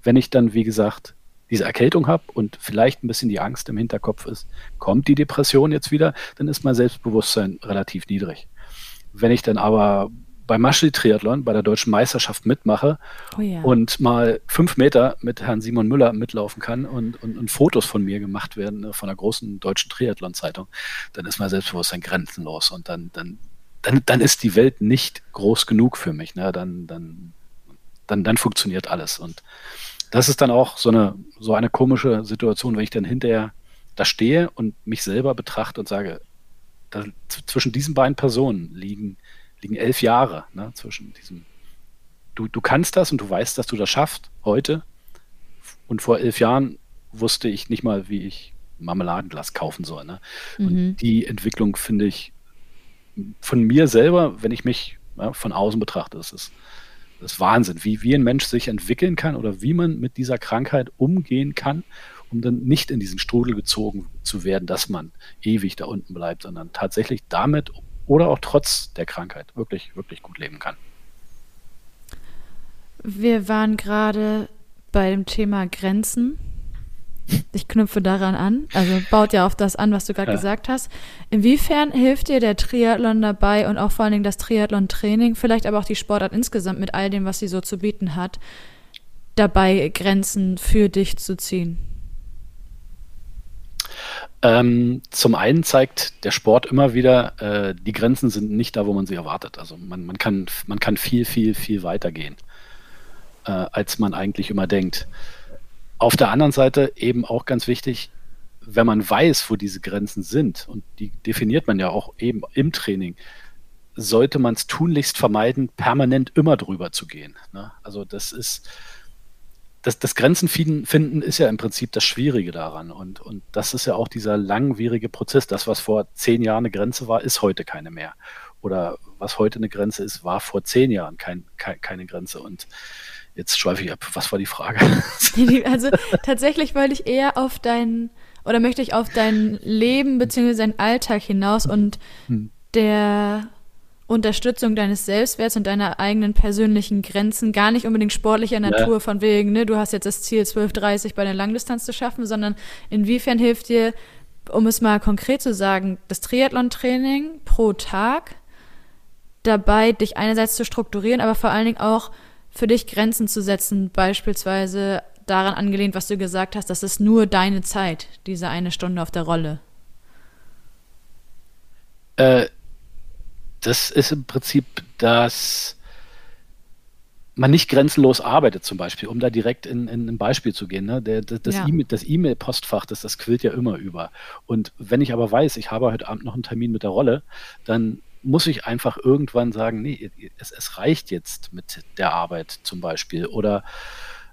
wenn ich dann, wie gesagt, diese Erkältung habe und vielleicht ein bisschen die Angst im Hinterkopf ist, kommt die Depression jetzt wieder, dann ist mein Selbstbewusstsein relativ niedrig. Wenn ich dann aber beim Maschli-Triathlon, bei der deutschen Meisterschaft mitmache oh ja. und mal fünf Meter mit Herrn Simon Müller mitlaufen kann und, und, und Fotos von mir gemacht werden ne, von der großen deutschen Triathlon-Zeitung, dann ist mein Selbstbewusstsein grenzenlos und dann, dann, dann, dann ist die Welt nicht groß genug für mich. Ne? Dann, dann, dann, dann funktioniert alles. Und das ist dann auch so eine, so eine komische Situation, wenn ich dann hinterher da stehe und mich selber betrachte und sage, da, zwischen diesen beiden Personen liegen, liegen elf Jahre, ne, zwischen diesem, du, du kannst das und du weißt, dass du das schaffst heute. Und vor elf Jahren wusste ich nicht mal, wie ich Marmeladenglas kaufen soll. Ne? Mhm. Und die Entwicklung finde ich von mir selber, wenn ich mich ja, von außen betrachte, ist das ist Wahnsinn, wie, wie ein Mensch sich entwickeln kann oder wie man mit dieser Krankheit umgehen kann, um dann nicht in diesen Strudel gezogen zu werden, dass man ewig da unten bleibt, sondern tatsächlich damit oder auch trotz der Krankheit wirklich, wirklich gut leben kann. Wir waren gerade bei dem Thema Grenzen. Ich knüpfe daran an, also baut ja auf das an, was du gerade ja. gesagt hast. Inwiefern hilft dir der Triathlon dabei und auch vor allen Dingen das Triathlon-Training, vielleicht aber auch die Sportart insgesamt mit all dem, was sie so zu bieten hat, dabei Grenzen für dich zu ziehen? Ähm, zum einen zeigt der Sport immer wieder, äh, die Grenzen sind nicht da, wo man sie erwartet. Also man, man, kann, man kann viel, viel, viel weiter gehen, äh, als man eigentlich immer denkt. Auf der anderen Seite eben auch ganz wichtig, wenn man weiß, wo diese Grenzen sind, und die definiert man ja auch eben im Training, sollte man es tunlichst vermeiden, permanent immer drüber zu gehen. Ne? Also das ist, das, das Grenzen finden ist ja im Prinzip das Schwierige daran. Und, und das ist ja auch dieser langwierige Prozess. Das, was vor zehn Jahren eine Grenze war, ist heute keine mehr. Oder was heute eine Grenze ist, war vor zehn Jahren kein, kein, keine Grenze. Und jetzt schweife ich ab. Was war die Frage? [LAUGHS] Also tatsächlich wollte ich eher auf dein, oder möchte ich auf dein Leben bzw. deinen Alltag hinaus und hm. der Unterstützung deines Selbstwerts und deiner eigenen persönlichen Grenzen, gar nicht unbedingt sportlicher Natur, ja. von wegen, ne, du hast jetzt das Ziel, 12,30 bei der Langdistanz zu schaffen, sondern inwiefern hilft dir, um es mal konkret zu sagen, das Triathlon-Training pro Tag dabei, dich einerseits zu strukturieren, aber vor allen Dingen auch für dich Grenzen zu setzen, beispielsweise daran angelehnt, was du gesagt hast, das ist nur deine Zeit, diese eine Stunde auf der Rolle. Äh, das ist im Prinzip, dass man nicht grenzenlos arbeitet zum Beispiel, um da direkt in, in ein Beispiel zu gehen. Ne? Der, das, das ja. E-Mail-Postfach, das, das quillt ja immer über. Und wenn ich aber weiß, ich habe heute Abend noch einen Termin mit der Rolle, dann muss ich einfach irgendwann sagen, nee, es, es reicht jetzt mit der Arbeit zum Beispiel. Oder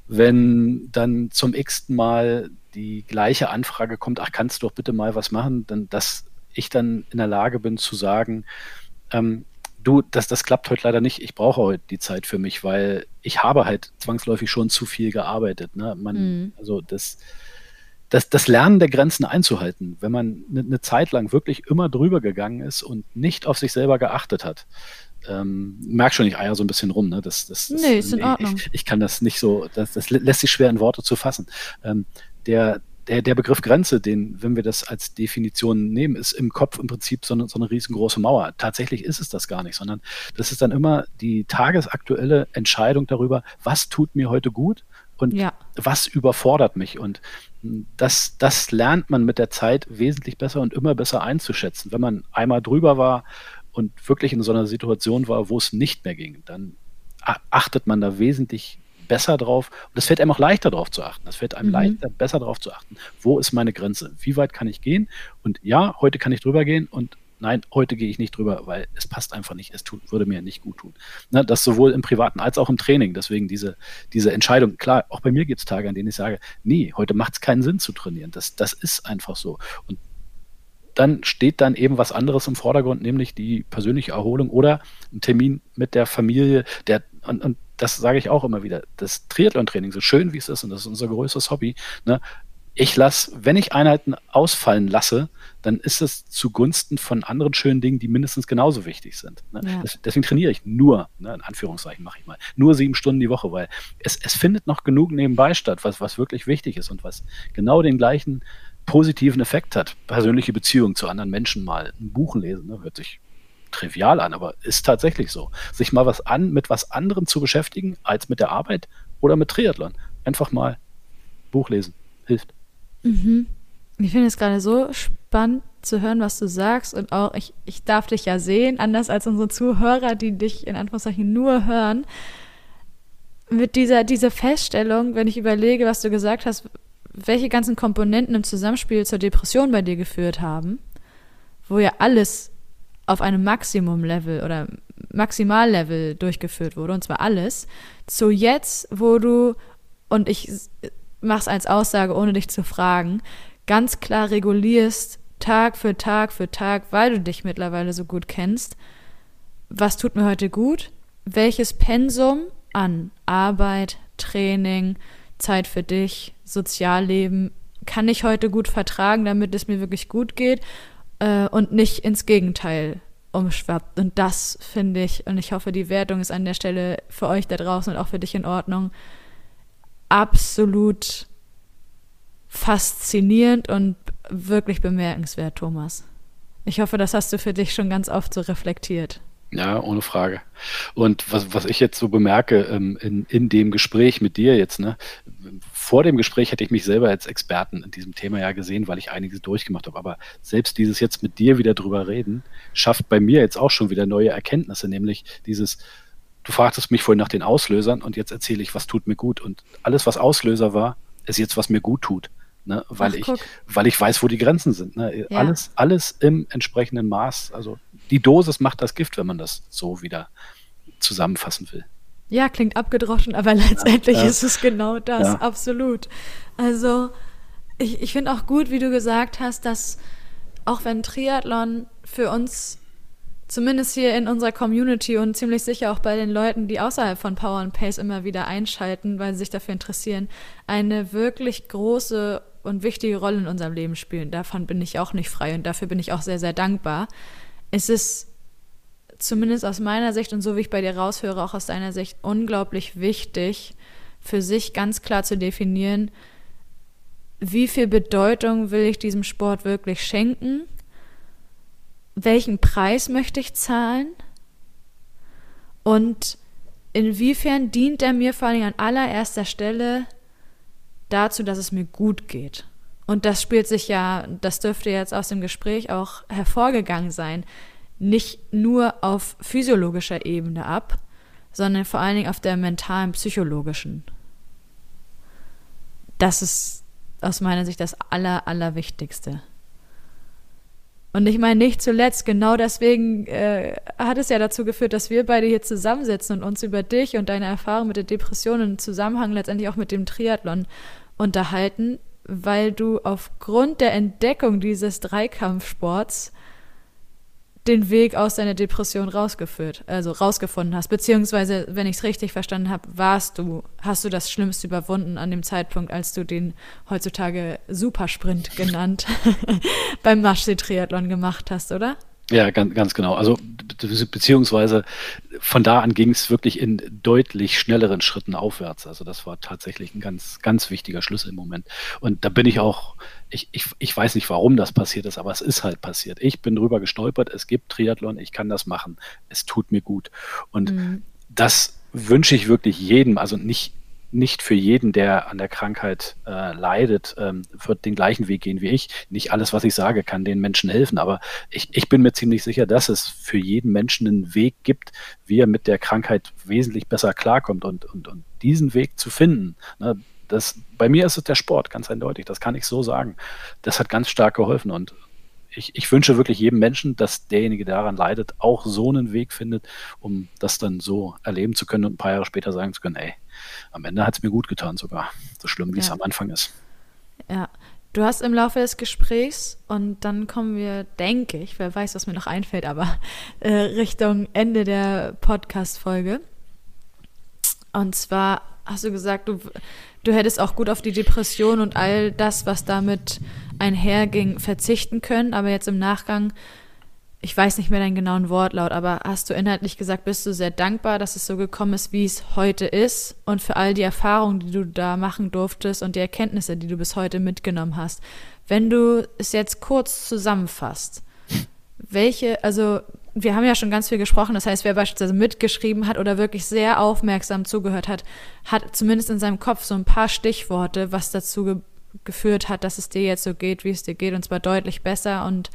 wenn dann zum x-ten Mal die gleiche Anfrage kommt, ach, kannst du doch bitte mal was machen, dann dass ich dann in der Lage bin zu sagen, ähm, du, das, das klappt heute leider nicht. Ich brauche heute die Zeit für mich, weil ich habe halt zwangsläufig schon zu viel gearbeitet. Ne? Man, mhm. Also das, das, das Lernen der Grenzen einzuhalten, wenn man eine ne Zeit lang wirklich immer drüber gegangen ist und nicht auf sich selber geachtet hat. Ähm, merk schon, ich eier so ein bisschen rum. Ne? Das, das, das, nee, ist in Ordnung. Ich, ich, kann das nicht so, das, das lässt sich schwer in Worte zu fassen. Ähm, der, der, der Begriff Grenze, den, wenn wir das als Definition nehmen, ist im Kopf im Prinzip so eine, so eine riesengroße Mauer. Tatsächlich ist es das gar nicht, sondern das ist dann immer die tagesaktuelle Entscheidung darüber, was tut mir heute gut und ja. was überfordert mich. Und das, das lernt man mit der Zeit wesentlich besser und immer besser einzuschätzen. Wenn man einmal drüber war und wirklich in so einer Situation war, wo es nicht mehr ging, dann achtet man da wesentlich besser drauf und es fällt einem auch leichter darauf zu achten. Es fällt einem mhm. leichter, besser darauf zu achten. Wo ist meine Grenze? Wie weit kann ich gehen? Und ja, heute kann ich drüber gehen und nein, heute gehe ich nicht drüber, weil es passt einfach nicht. Es tut, würde mir nicht gut tun. Ne, das sowohl im Privaten als auch im Training. Deswegen diese, diese Entscheidung. Klar, auch bei mir gibt es Tage, an denen ich sage, nee, heute macht es keinen Sinn zu trainieren. Das, das ist einfach so. Und dann steht dann eben was anderes im Vordergrund, nämlich die persönliche Erholung oder ein Termin mit der Familie, der und, und das sage ich auch immer wieder, das Triathlon-Training, so schön wie es ist, und das ist unser größtes Hobby, ne, ich lasse, wenn ich Einheiten ausfallen lasse, dann ist es zugunsten von anderen schönen Dingen, die mindestens genauso wichtig sind. Ne? Ja. deswegen trainiere ich nur, ne, in Anführungszeichen mache ich mal, nur sieben Stunden die Woche, weil es, es findet noch genug nebenbei statt, was, was wirklich wichtig ist und was genau den gleichen positiven Effekt hat. Persönliche Beziehung zu anderen Menschen mal, ein Buch lesen, ne, hört sich trivial an, aber ist tatsächlich so. Sich mal was an, mit was anderem zu beschäftigen, als mit der Arbeit oder mit Triathlon. Einfach mal Buch lesen. Hilft. Mhm. Ich finde es gerade so spannend zu hören, was du sagst. Und auch, ich, ich darf dich ja sehen, anders als unsere Zuhörer, die dich in Anführungszeichen nur hören. Mit dieser, dieser Feststellung, wenn ich überlege, was du gesagt hast, welche ganzen Komponenten im Zusammenspiel zur Depression bei dir geführt haben, wo ja alles auf einem Maximum-Level oder Maximallevel durchgeführt wurde, und zwar alles, zu jetzt, wo du, und ich mach's als Aussage, ohne dich zu fragen, ganz klar regulierst, Tag für Tag für Tag, weil du dich mittlerweile so gut kennst, was tut mir heute gut, welches Pensum an Arbeit, Training, Zeit für dich, Sozialleben kann ich heute gut vertragen, damit es mir wirklich gut geht äh, und nicht ins Gegenteil umschwappt. Und das finde ich, und ich hoffe, die Wertung ist an der Stelle für euch da draußen und auch für dich in Ordnung, absolut faszinierend und wirklich bemerkenswert, Thomas. Ich hoffe, das hast du für dich schon ganz oft so reflektiert. Ja, ohne Frage. Und was, was ich jetzt so bemerke ähm, in, in dem Gespräch mit dir jetzt, ne, vor dem Gespräch hätte ich mich selber als Experten in diesem Thema ja gesehen, weil ich einiges durchgemacht habe. Aber selbst dieses jetzt mit dir wieder drüber reden, schafft bei mir jetzt auch schon wieder neue Erkenntnisse, nämlich dieses, du fragtest mich vorhin nach den Auslösern und jetzt erzähle ich, was tut mir gut. Und alles, was Auslöser war, ist jetzt, was mir gut tut. Ne, weil, Ach, ich, weil ich weiß, wo die Grenzen sind. Ne? Ja. Alles, alles im entsprechenden Maß. Also die Dosis macht das Gift, wenn man das so wieder zusammenfassen will. Ja, klingt abgedroschen, aber [LAUGHS] letztendlich ja, ist es genau das, ja. absolut. Also ich, ich finde auch gut, wie du gesagt hast, dass auch wenn Triathlon für uns zumindest hier in unserer Community und ziemlich sicher auch bei den Leuten, die außerhalb von Power and Pace immer wieder einschalten, weil sie sich dafür interessieren, eine wirklich große und wichtige Rolle in unserem Leben spielen. Davon bin ich auch nicht frei und dafür bin ich auch sehr, sehr dankbar. Es ist zumindest aus meiner Sicht und so wie ich bei dir raushöre, auch aus deiner Sicht unglaublich wichtig, für sich ganz klar zu definieren, wie viel Bedeutung will ich diesem Sport wirklich schenken, welchen Preis möchte ich zahlen und inwiefern dient er mir vor allem an allererster Stelle dazu, dass es mir gut geht. Und das spielt sich ja, das dürfte jetzt aus dem Gespräch auch hervorgegangen sein, nicht nur auf physiologischer Ebene ab, sondern vor allen Dingen auf der mentalen, psychologischen. Das ist aus meiner Sicht das Aller, Allerwichtigste. Und ich meine nicht zuletzt, genau deswegen äh, hat es ja dazu geführt, dass wir beide hier zusammensitzen und uns über dich und deine Erfahrung mit der Depression im Zusammenhang letztendlich auch mit dem Triathlon unterhalten, weil du aufgrund der Entdeckung dieses Dreikampfsports den Weg aus deiner Depression rausgeführt, also rausgefunden hast, beziehungsweise, wenn ich es richtig verstanden habe, warst du, hast du das Schlimmste überwunden an dem Zeitpunkt, als du den heutzutage Supersprint genannt [LAUGHS] beim Maschsee-Triathlon gemacht hast, oder? Ja, ganz, ganz genau. Also beziehungsweise von da an ging es wirklich in deutlich schnelleren Schritten aufwärts. Also das war tatsächlich ein ganz, ganz wichtiger Schlüssel im Moment. Und da bin ich auch, ich, ich, ich weiß nicht, warum das passiert ist, aber es ist halt passiert. Ich bin drüber gestolpert, es gibt Triathlon, ich kann das machen. Es tut mir gut. Und mhm. das wünsche ich wirklich jedem, also nicht nicht für jeden, der an der Krankheit äh, leidet, ähm, wird den gleichen Weg gehen wie ich. Nicht alles, was ich sage, kann den Menschen helfen, aber ich, ich bin mir ziemlich sicher, dass es für jeden Menschen einen Weg gibt, wie er mit der Krankheit wesentlich besser klarkommt und, und, und diesen Weg zu finden. Ne, das, bei mir ist es der Sport, ganz eindeutig. Das kann ich so sagen. Das hat ganz stark geholfen und ich, ich wünsche wirklich jedem Menschen, dass derjenige, der daran leidet, auch so einen Weg findet, um das dann so erleben zu können und ein paar Jahre später sagen zu können, ey, am Ende hat es mir gut getan sogar. So schlimm, wie ja. es am Anfang ist. Ja. Du hast im Laufe des Gesprächs und dann kommen wir, denke ich, wer weiß, was mir noch einfällt, aber äh, Richtung Ende der Podcast-Folge. Und zwar hast du gesagt, du, du hättest auch gut auf die Depression und all das, was damit einherging, verzichten können, aber jetzt im Nachgang, ich weiß nicht mehr deinen genauen Wortlaut, aber hast du inhaltlich gesagt, bist du sehr dankbar, dass es so gekommen ist, wie es heute ist und für all die Erfahrungen, die du da machen durftest und die Erkenntnisse, die du bis heute mitgenommen hast. Wenn du es jetzt kurz zusammenfasst, welche, also wir haben ja schon ganz viel gesprochen, das heißt, wer beispielsweise mitgeschrieben hat oder wirklich sehr aufmerksam zugehört hat, hat zumindest in seinem Kopf so ein paar Stichworte, was dazu ge geführt hat, dass es dir jetzt so geht, wie es dir geht, und zwar deutlich besser und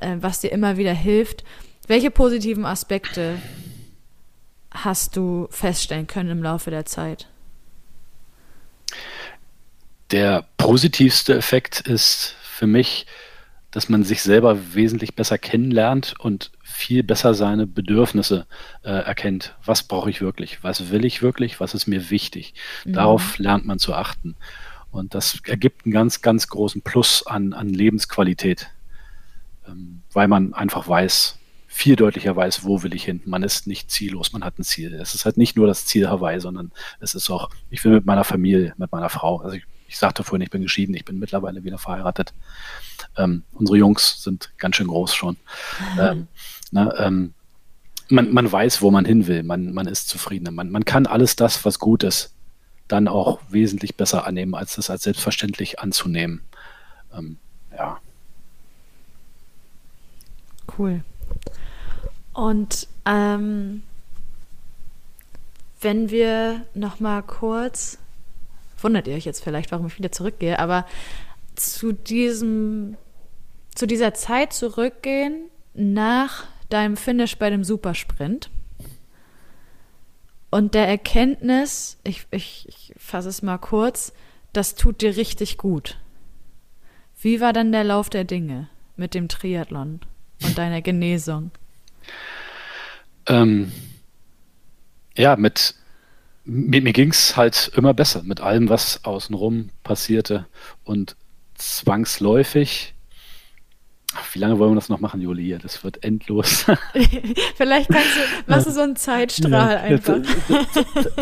äh, was dir immer wieder hilft. Welche positiven Aspekte hast du feststellen können im Laufe der Zeit? Der positivste Effekt ist für mich, dass man sich selber wesentlich besser kennenlernt und viel besser seine Bedürfnisse äh, erkennt. Was brauche ich wirklich? Was will ich wirklich? Was ist mir wichtig? Mhm. Darauf lernt man zu achten. Und das ergibt einen ganz, ganz großen Plus an, an Lebensqualität, weil man einfach weiß, viel deutlicher weiß, wo will ich hin. Man ist nicht ziellos, man hat ein Ziel. Es ist halt nicht nur das Ziel Hawaii, sondern es ist auch, ich will mit meiner Familie, mit meiner Frau, also ich ich sagte vorhin, ich bin geschieden, ich bin mittlerweile wieder verheiratet. Ähm, unsere Jungs sind ganz schön groß schon. [LAUGHS] Ähm, ne, ähm, man, man weiß, wo man hin will, man, man ist zufrieden. Man, man kann alles das, was gut ist, dann auch wesentlich besser annehmen, als das als selbstverständlich anzunehmen. Ähm, ja. Cool. Und ähm, wenn wir noch mal kurz, wundert ihr euch jetzt vielleicht, warum ich wieder zurückgehe, aber zu diesem, zu dieser Zeit zurückgehen nach deinem Finish bei dem Supersprint und der Erkenntnis, ich, ich, ich fasse es mal kurz, das tut dir richtig gut. Wie war dann der Lauf der Dinge mit dem Triathlon und deiner Genesung? Ähm, ja, mit mir, mir ging es halt immer besser mit allem, was außenrum passierte. Und zwangsläufig wie lange wollen wir das noch machen, Juli? Das wird endlos. [LAUGHS] Vielleicht kannst du, machst du so einen Zeitstrahl ja, einfach.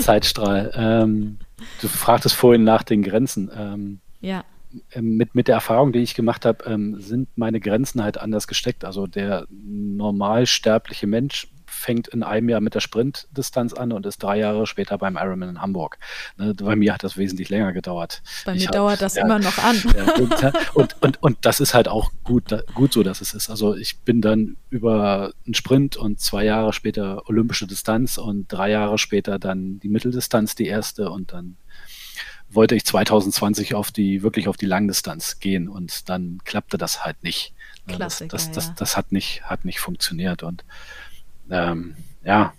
Zeitstrahl. Ähm, du fragtest vorhin nach den Grenzen. Ähm, ja. Ähm, mit, mit der Erfahrung, die ich gemacht habe, ähm, sind meine Grenzen halt anders gesteckt. Also der normalsterbliche Mensch fängt in einem Jahr mit der Sprintdistanz an und ist drei Jahre später beim Ironman in Hamburg. Ne, bei mir hat das wesentlich länger gedauert. Bei mir hab, dauert das ja, immer noch an. [LAUGHS] Ja, und, und, und, und, das ist halt auch gut, gut so, dass es ist. Also ich bin dann über einen Sprint und zwei Jahre später olympische Distanz und drei Jahre später dann die Mitteldistanz, die erste und dann wollte ich 2020 auf die, wirklich auf die Langdistanz gehen und dann klappte das halt nicht. Klassiker, das, das, das, das, hat nicht, hat nicht funktioniert und ähm, ja,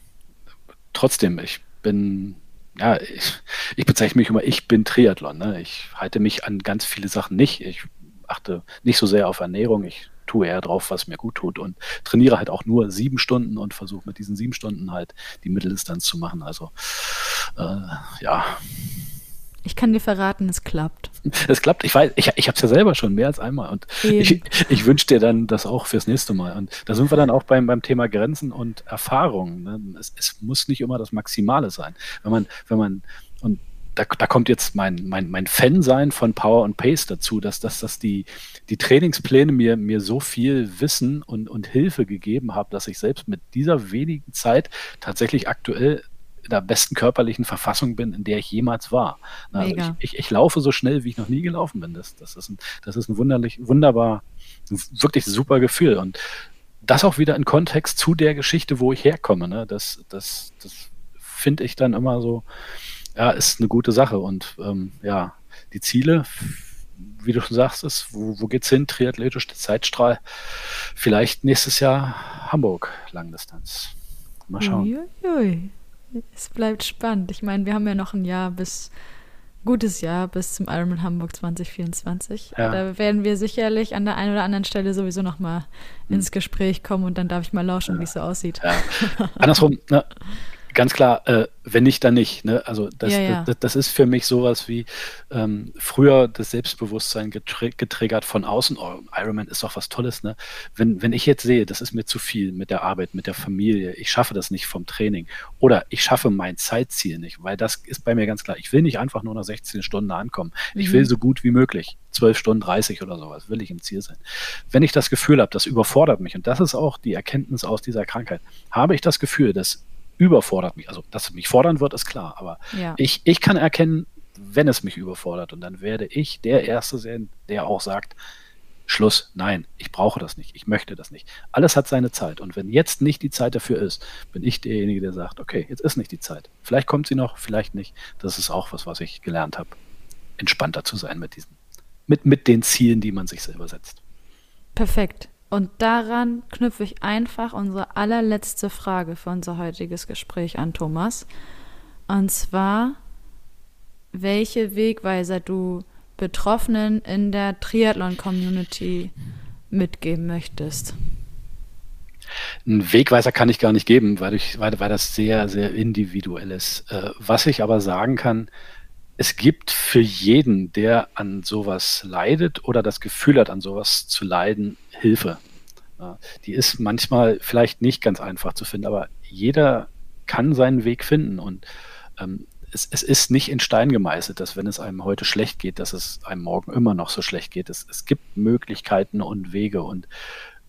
trotzdem, ich bin, ja, ich, ich, bezeichne mich immer, ich bin Triathlon. Ne? Ich halte mich an ganz viele Sachen nicht. Ich achte nicht so sehr auf Ernährung. Ich tue eher drauf, was mir gut tut und trainiere halt auch nur sieben Stunden und versuche mit diesen sieben Stunden halt die Mitteldistanz zu machen. Also äh, ja, ich kann dir verraten, es klappt. Es klappt. Ich weiß, ich, ich habe es ja selber schon mehr als einmal und Eben. ich, ich wünsche dir dann das auch fürs nächste Mal. Und da sind wir dann auch beim, beim Thema Grenzen und Erfahrung. Ne? Es, es muss nicht immer das Maximale sein. Wenn man, wenn man, und da, da kommt jetzt mein, mein, mein Fan-Sein von Power und Pace dazu, dass, dass, dass die, die Trainingspläne mir, mir so viel Wissen und, und Hilfe gegeben haben, dass ich selbst mit dieser wenigen Zeit tatsächlich aktuell in der besten körperlichen Verfassung bin, in der ich jemals war. Also ich, ich, ich, laufe so schnell, wie ich noch nie gelaufen bin. Das, das, ist, ein, das ist ein wunderlich, wunderbar, wirklich super Gefühl. Und das auch wieder in Kontext zu der Geschichte, wo ich herkomme. Ne? Das, das, das finde ich dann immer so, ja, ist eine gute Sache. Und ähm, ja, die Ziele, wie du schon sagst, ist, wo, wo geht's hin? Triathletisch, der Zeitstrahl. Vielleicht nächstes Jahr Hamburg, Langdistanz. Mal schauen. Ui, ui. Es bleibt spannend. Ich meine, wir haben ja noch ein Jahr bis, gutes Jahr bis zum Ironman Hamburg 2024. Ja. Da werden wir sicherlich an der einen oder anderen Stelle sowieso noch mal hm. ins Gespräch kommen und dann darf ich mal lauschen, ja. wie es so aussieht. Ja. [LAUGHS] Andersrum, ne, ganz klar, äh, wenn nicht, dann nicht. Ne? Also das, ja, ja. Das, das, ist für mich sowas wie ähm, früher das Selbstbewusstsein getri getriggert von außen. Oh, Ironman ist doch was Tolles. Ne? Wenn, wenn ich jetzt sehe, das ist mir zu viel mit der Arbeit, mit der Familie, ich schaffe das nicht vom Training oder ich schaffe mein Zeitziel nicht, weil das ist bei mir ganz klar. Ich will nicht einfach nur nach 16 Stunden ankommen. Mhm. Ich will so gut wie möglich. 12 Stunden 30 oder sowas will ich im Ziel sein. Wenn ich das Gefühl habe, das überfordert mich, und das ist auch die Erkenntnis aus dieser Krankheit, habe ich das Gefühl, dass überfordert mich. Also, dass es mich fordern wird, ist klar. Aber ja. ich, ich kann erkennen, wenn es mich überfordert. Und dann werde ich der Erste sein, der auch sagt, Schluss, nein, ich brauche das nicht, ich möchte das nicht. Alles hat seine Zeit. Und wenn jetzt nicht die Zeit dafür ist, bin ich derjenige, der sagt, okay, jetzt ist nicht die Zeit. Vielleicht kommt sie noch, vielleicht nicht. Das ist auch was, was ich gelernt habe, entspannter zu sein mit diesen, mit, mit den Zielen, die man sich selber setzt. Perfekt. Und daran knüpfe ich einfach unsere allerletzte Frage für unser heutiges Gespräch an Thomas. Und zwar, welche Wegweiser du Betroffenen in der Triathlon-Community mitgeben möchtest. Einen Wegweiser kann ich gar nicht geben, weil, ich, weil, weil das sehr, sehr individuell ist. Äh, was ich aber sagen kann, es gibt für jeden, der an sowas leidet oder das Gefühl hat, an sowas zu leiden, Hilfe. Die ist manchmal vielleicht nicht ganz einfach zu finden, aber jeder kann seinen Weg finden. Und ähm, es, es ist nicht in Stein gemeißelt, dass wenn es einem heute schlecht geht, dass es einem morgen immer noch so schlecht geht. Es, es gibt Möglichkeiten und Wege und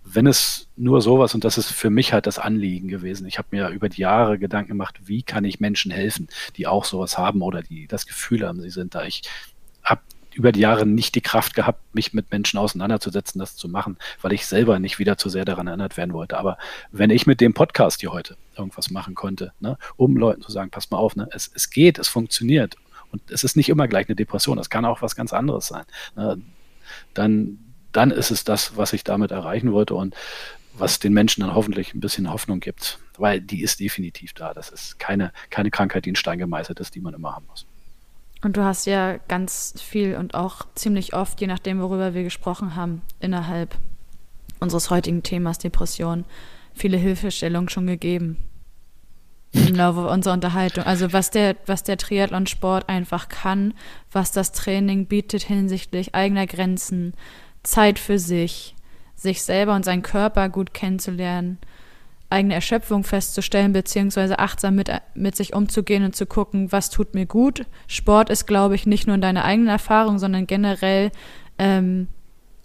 wenn es nur sowas, und das ist für mich halt das Anliegen gewesen, ich habe mir über die Jahre Gedanken gemacht, wie kann ich Menschen helfen, die auch sowas haben oder die das Gefühl haben, sie sind da. Ich habe über die Jahre nicht die Kraft gehabt, mich mit Menschen auseinanderzusetzen, das zu machen, weil ich selber nicht wieder zu sehr daran erinnert werden wollte. Aber wenn ich mit dem Podcast hier heute irgendwas machen konnte, ne, um Leuten zu sagen, pass mal auf, ne, es, es geht, es funktioniert. Und es ist nicht immer gleich eine Depression, es kann auch was ganz anderes sein. Ne, dann, dann ist es das, was ich damit erreichen wollte und was den Menschen dann hoffentlich ein bisschen Hoffnung gibt. Weil die ist definitiv da. Das ist keine, keine Krankheit, die in Stein gemeißelt ist, die man immer haben muss. Und du hast ja ganz viel und auch ziemlich oft, je nachdem, worüber wir gesprochen haben, innerhalb unseres heutigen Themas Depression, viele Hilfestellungen schon gegeben. Im [LAUGHS] Laufe unserer Unterhaltung. Also was der, was der Triathlonsport einfach kann, was das Training bietet hinsichtlich eigener Grenzen, Zeit für sich, sich selber und seinen Körper gut kennenzulernen, eigene Erschöpfung festzustellen, beziehungsweise achtsam mit, mit sich umzugehen und zu gucken, was tut mir gut. Sport ist, glaube ich, nicht nur in deiner eigenen Erfahrung, sondern generell, ähm,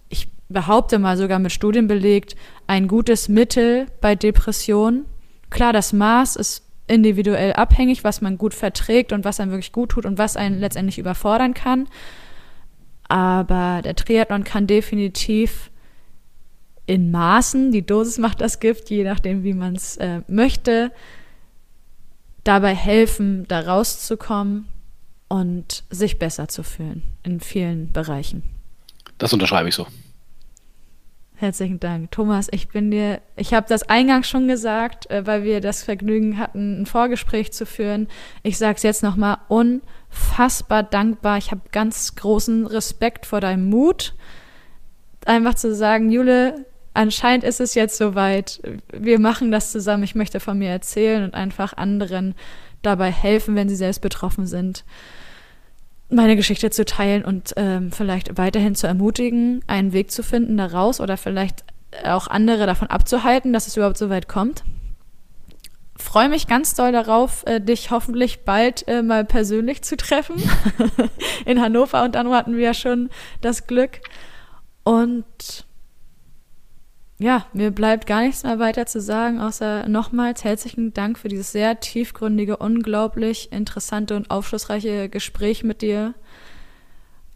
ich behaupte mal sogar mit Studien belegt, ein gutes Mittel bei Depressionen. Klar, das Maß ist individuell abhängig, was man gut verträgt und was einem wirklich gut tut und was einen letztendlich überfordern kann. Aber der Triathlon kann definitiv in Maßen, die Dosis macht das Gift, je nachdem, wie man es äh, möchte, dabei helfen, da rauszukommen und sich besser zu fühlen in vielen Bereichen. Das unterschreibe ich so. Herzlichen Dank. Thomas, ich bin dir, ich habe das eingangs schon gesagt, äh, weil wir das Vergnügen hatten, ein Vorgespräch zu führen. Ich sage es jetzt nochmal, unfassbar dankbar. Ich habe ganz großen Respekt vor deinem Mut, einfach zu sagen, Jule, anscheinend ist es jetzt soweit, wir machen das zusammen, ich möchte von mir erzählen und einfach anderen dabei helfen, wenn sie selbst betroffen sind, meine Geschichte zu teilen und ähm, vielleicht weiterhin zu ermutigen, einen Weg zu finden daraus oder vielleicht auch andere davon abzuhalten, dass es überhaupt so weit kommt. Freue mich ganz doll darauf, äh, dich hoffentlich bald äh, mal persönlich zu treffen [LAUGHS] in Hannover und dann hatten wir ja schon das Glück. Und ja, mir bleibt gar nichts mehr weiter zu sagen, außer nochmals herzlichen Dank für dieses sehr tiefgründige, unglaublich interessante und aufschlussreiche Gespräch mit dir.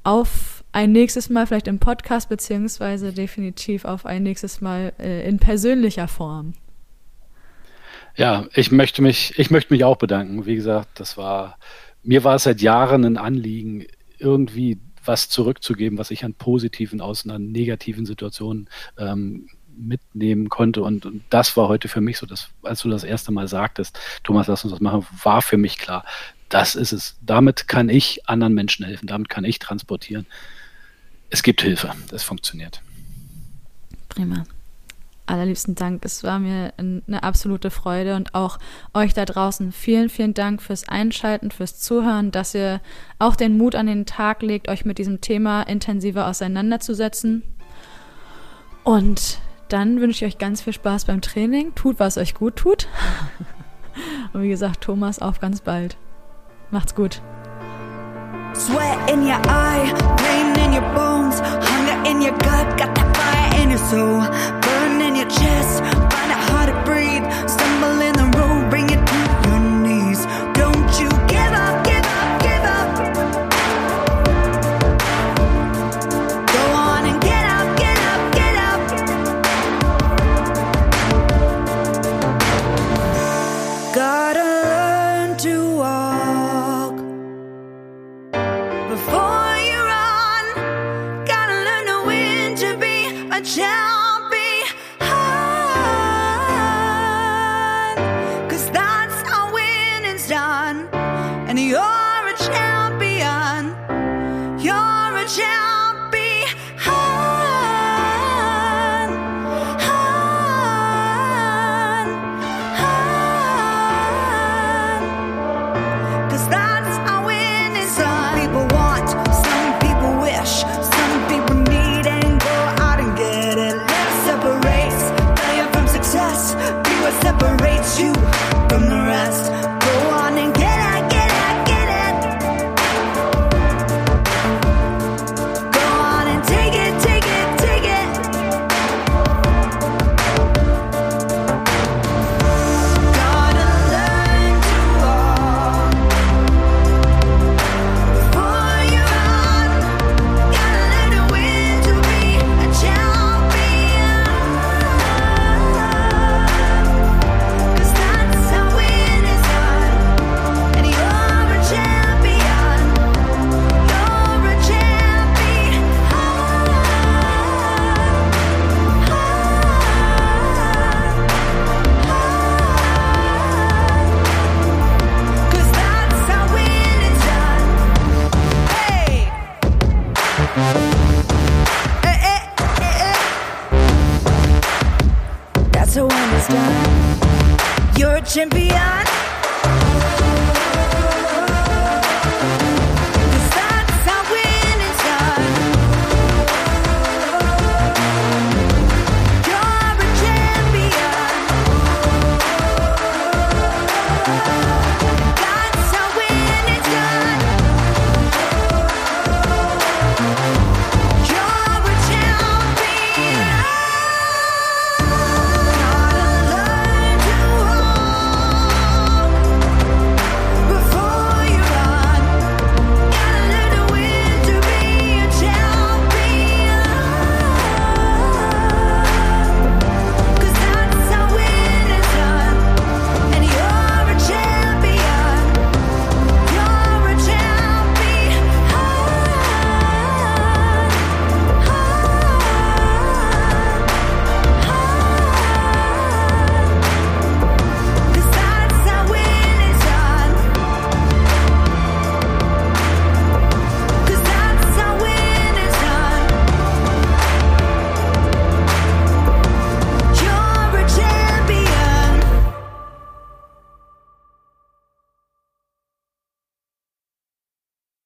Auf ein nächstes Mal vielleicht im Podcast, beziehungsweise definitiv auf ein nächstes Mal äh, in persönlicher Form. Ja, ich möchte mich, ich möchte mich auch bedanken. Wie gesagt, das war, mir war es seit Jahren ein Anliegen, irgendwie was zurückzugeben, was ich an positiven aus einer negativen Situation ähm, mitnehmen konnte. Und, und, das war heute für mich so, dass, als du das erste Mal sagtest, Thomas, lass uns das machen, war für mich klar, das ist es. Damit kann ich anderen Menschen helfen, damit kann ich transportieren. Es gibt Hilfe, das funktioniert. Prima. Allerliebsten Dank. Es war mir eine absolute Freude und auch euch da draußen vielen, vielen Dank fürs Einschalten, fürs Zuhören, dass ihr auch den Mut an den Tag legt, euch mit diesem Thema intensiver auseinanderzusetzen. Und dann wünsche ich euch ganz viel Spaß beim Training. Tut, was euch gut tut. [LAUGHS] Und wie gesagt, Thomas, auf ganz bald. Macht's gut. Sweat in your eye, pain in your bones, hunger in your gut, got that fire in your soul, before you run. Gotta learn to win to be a champion.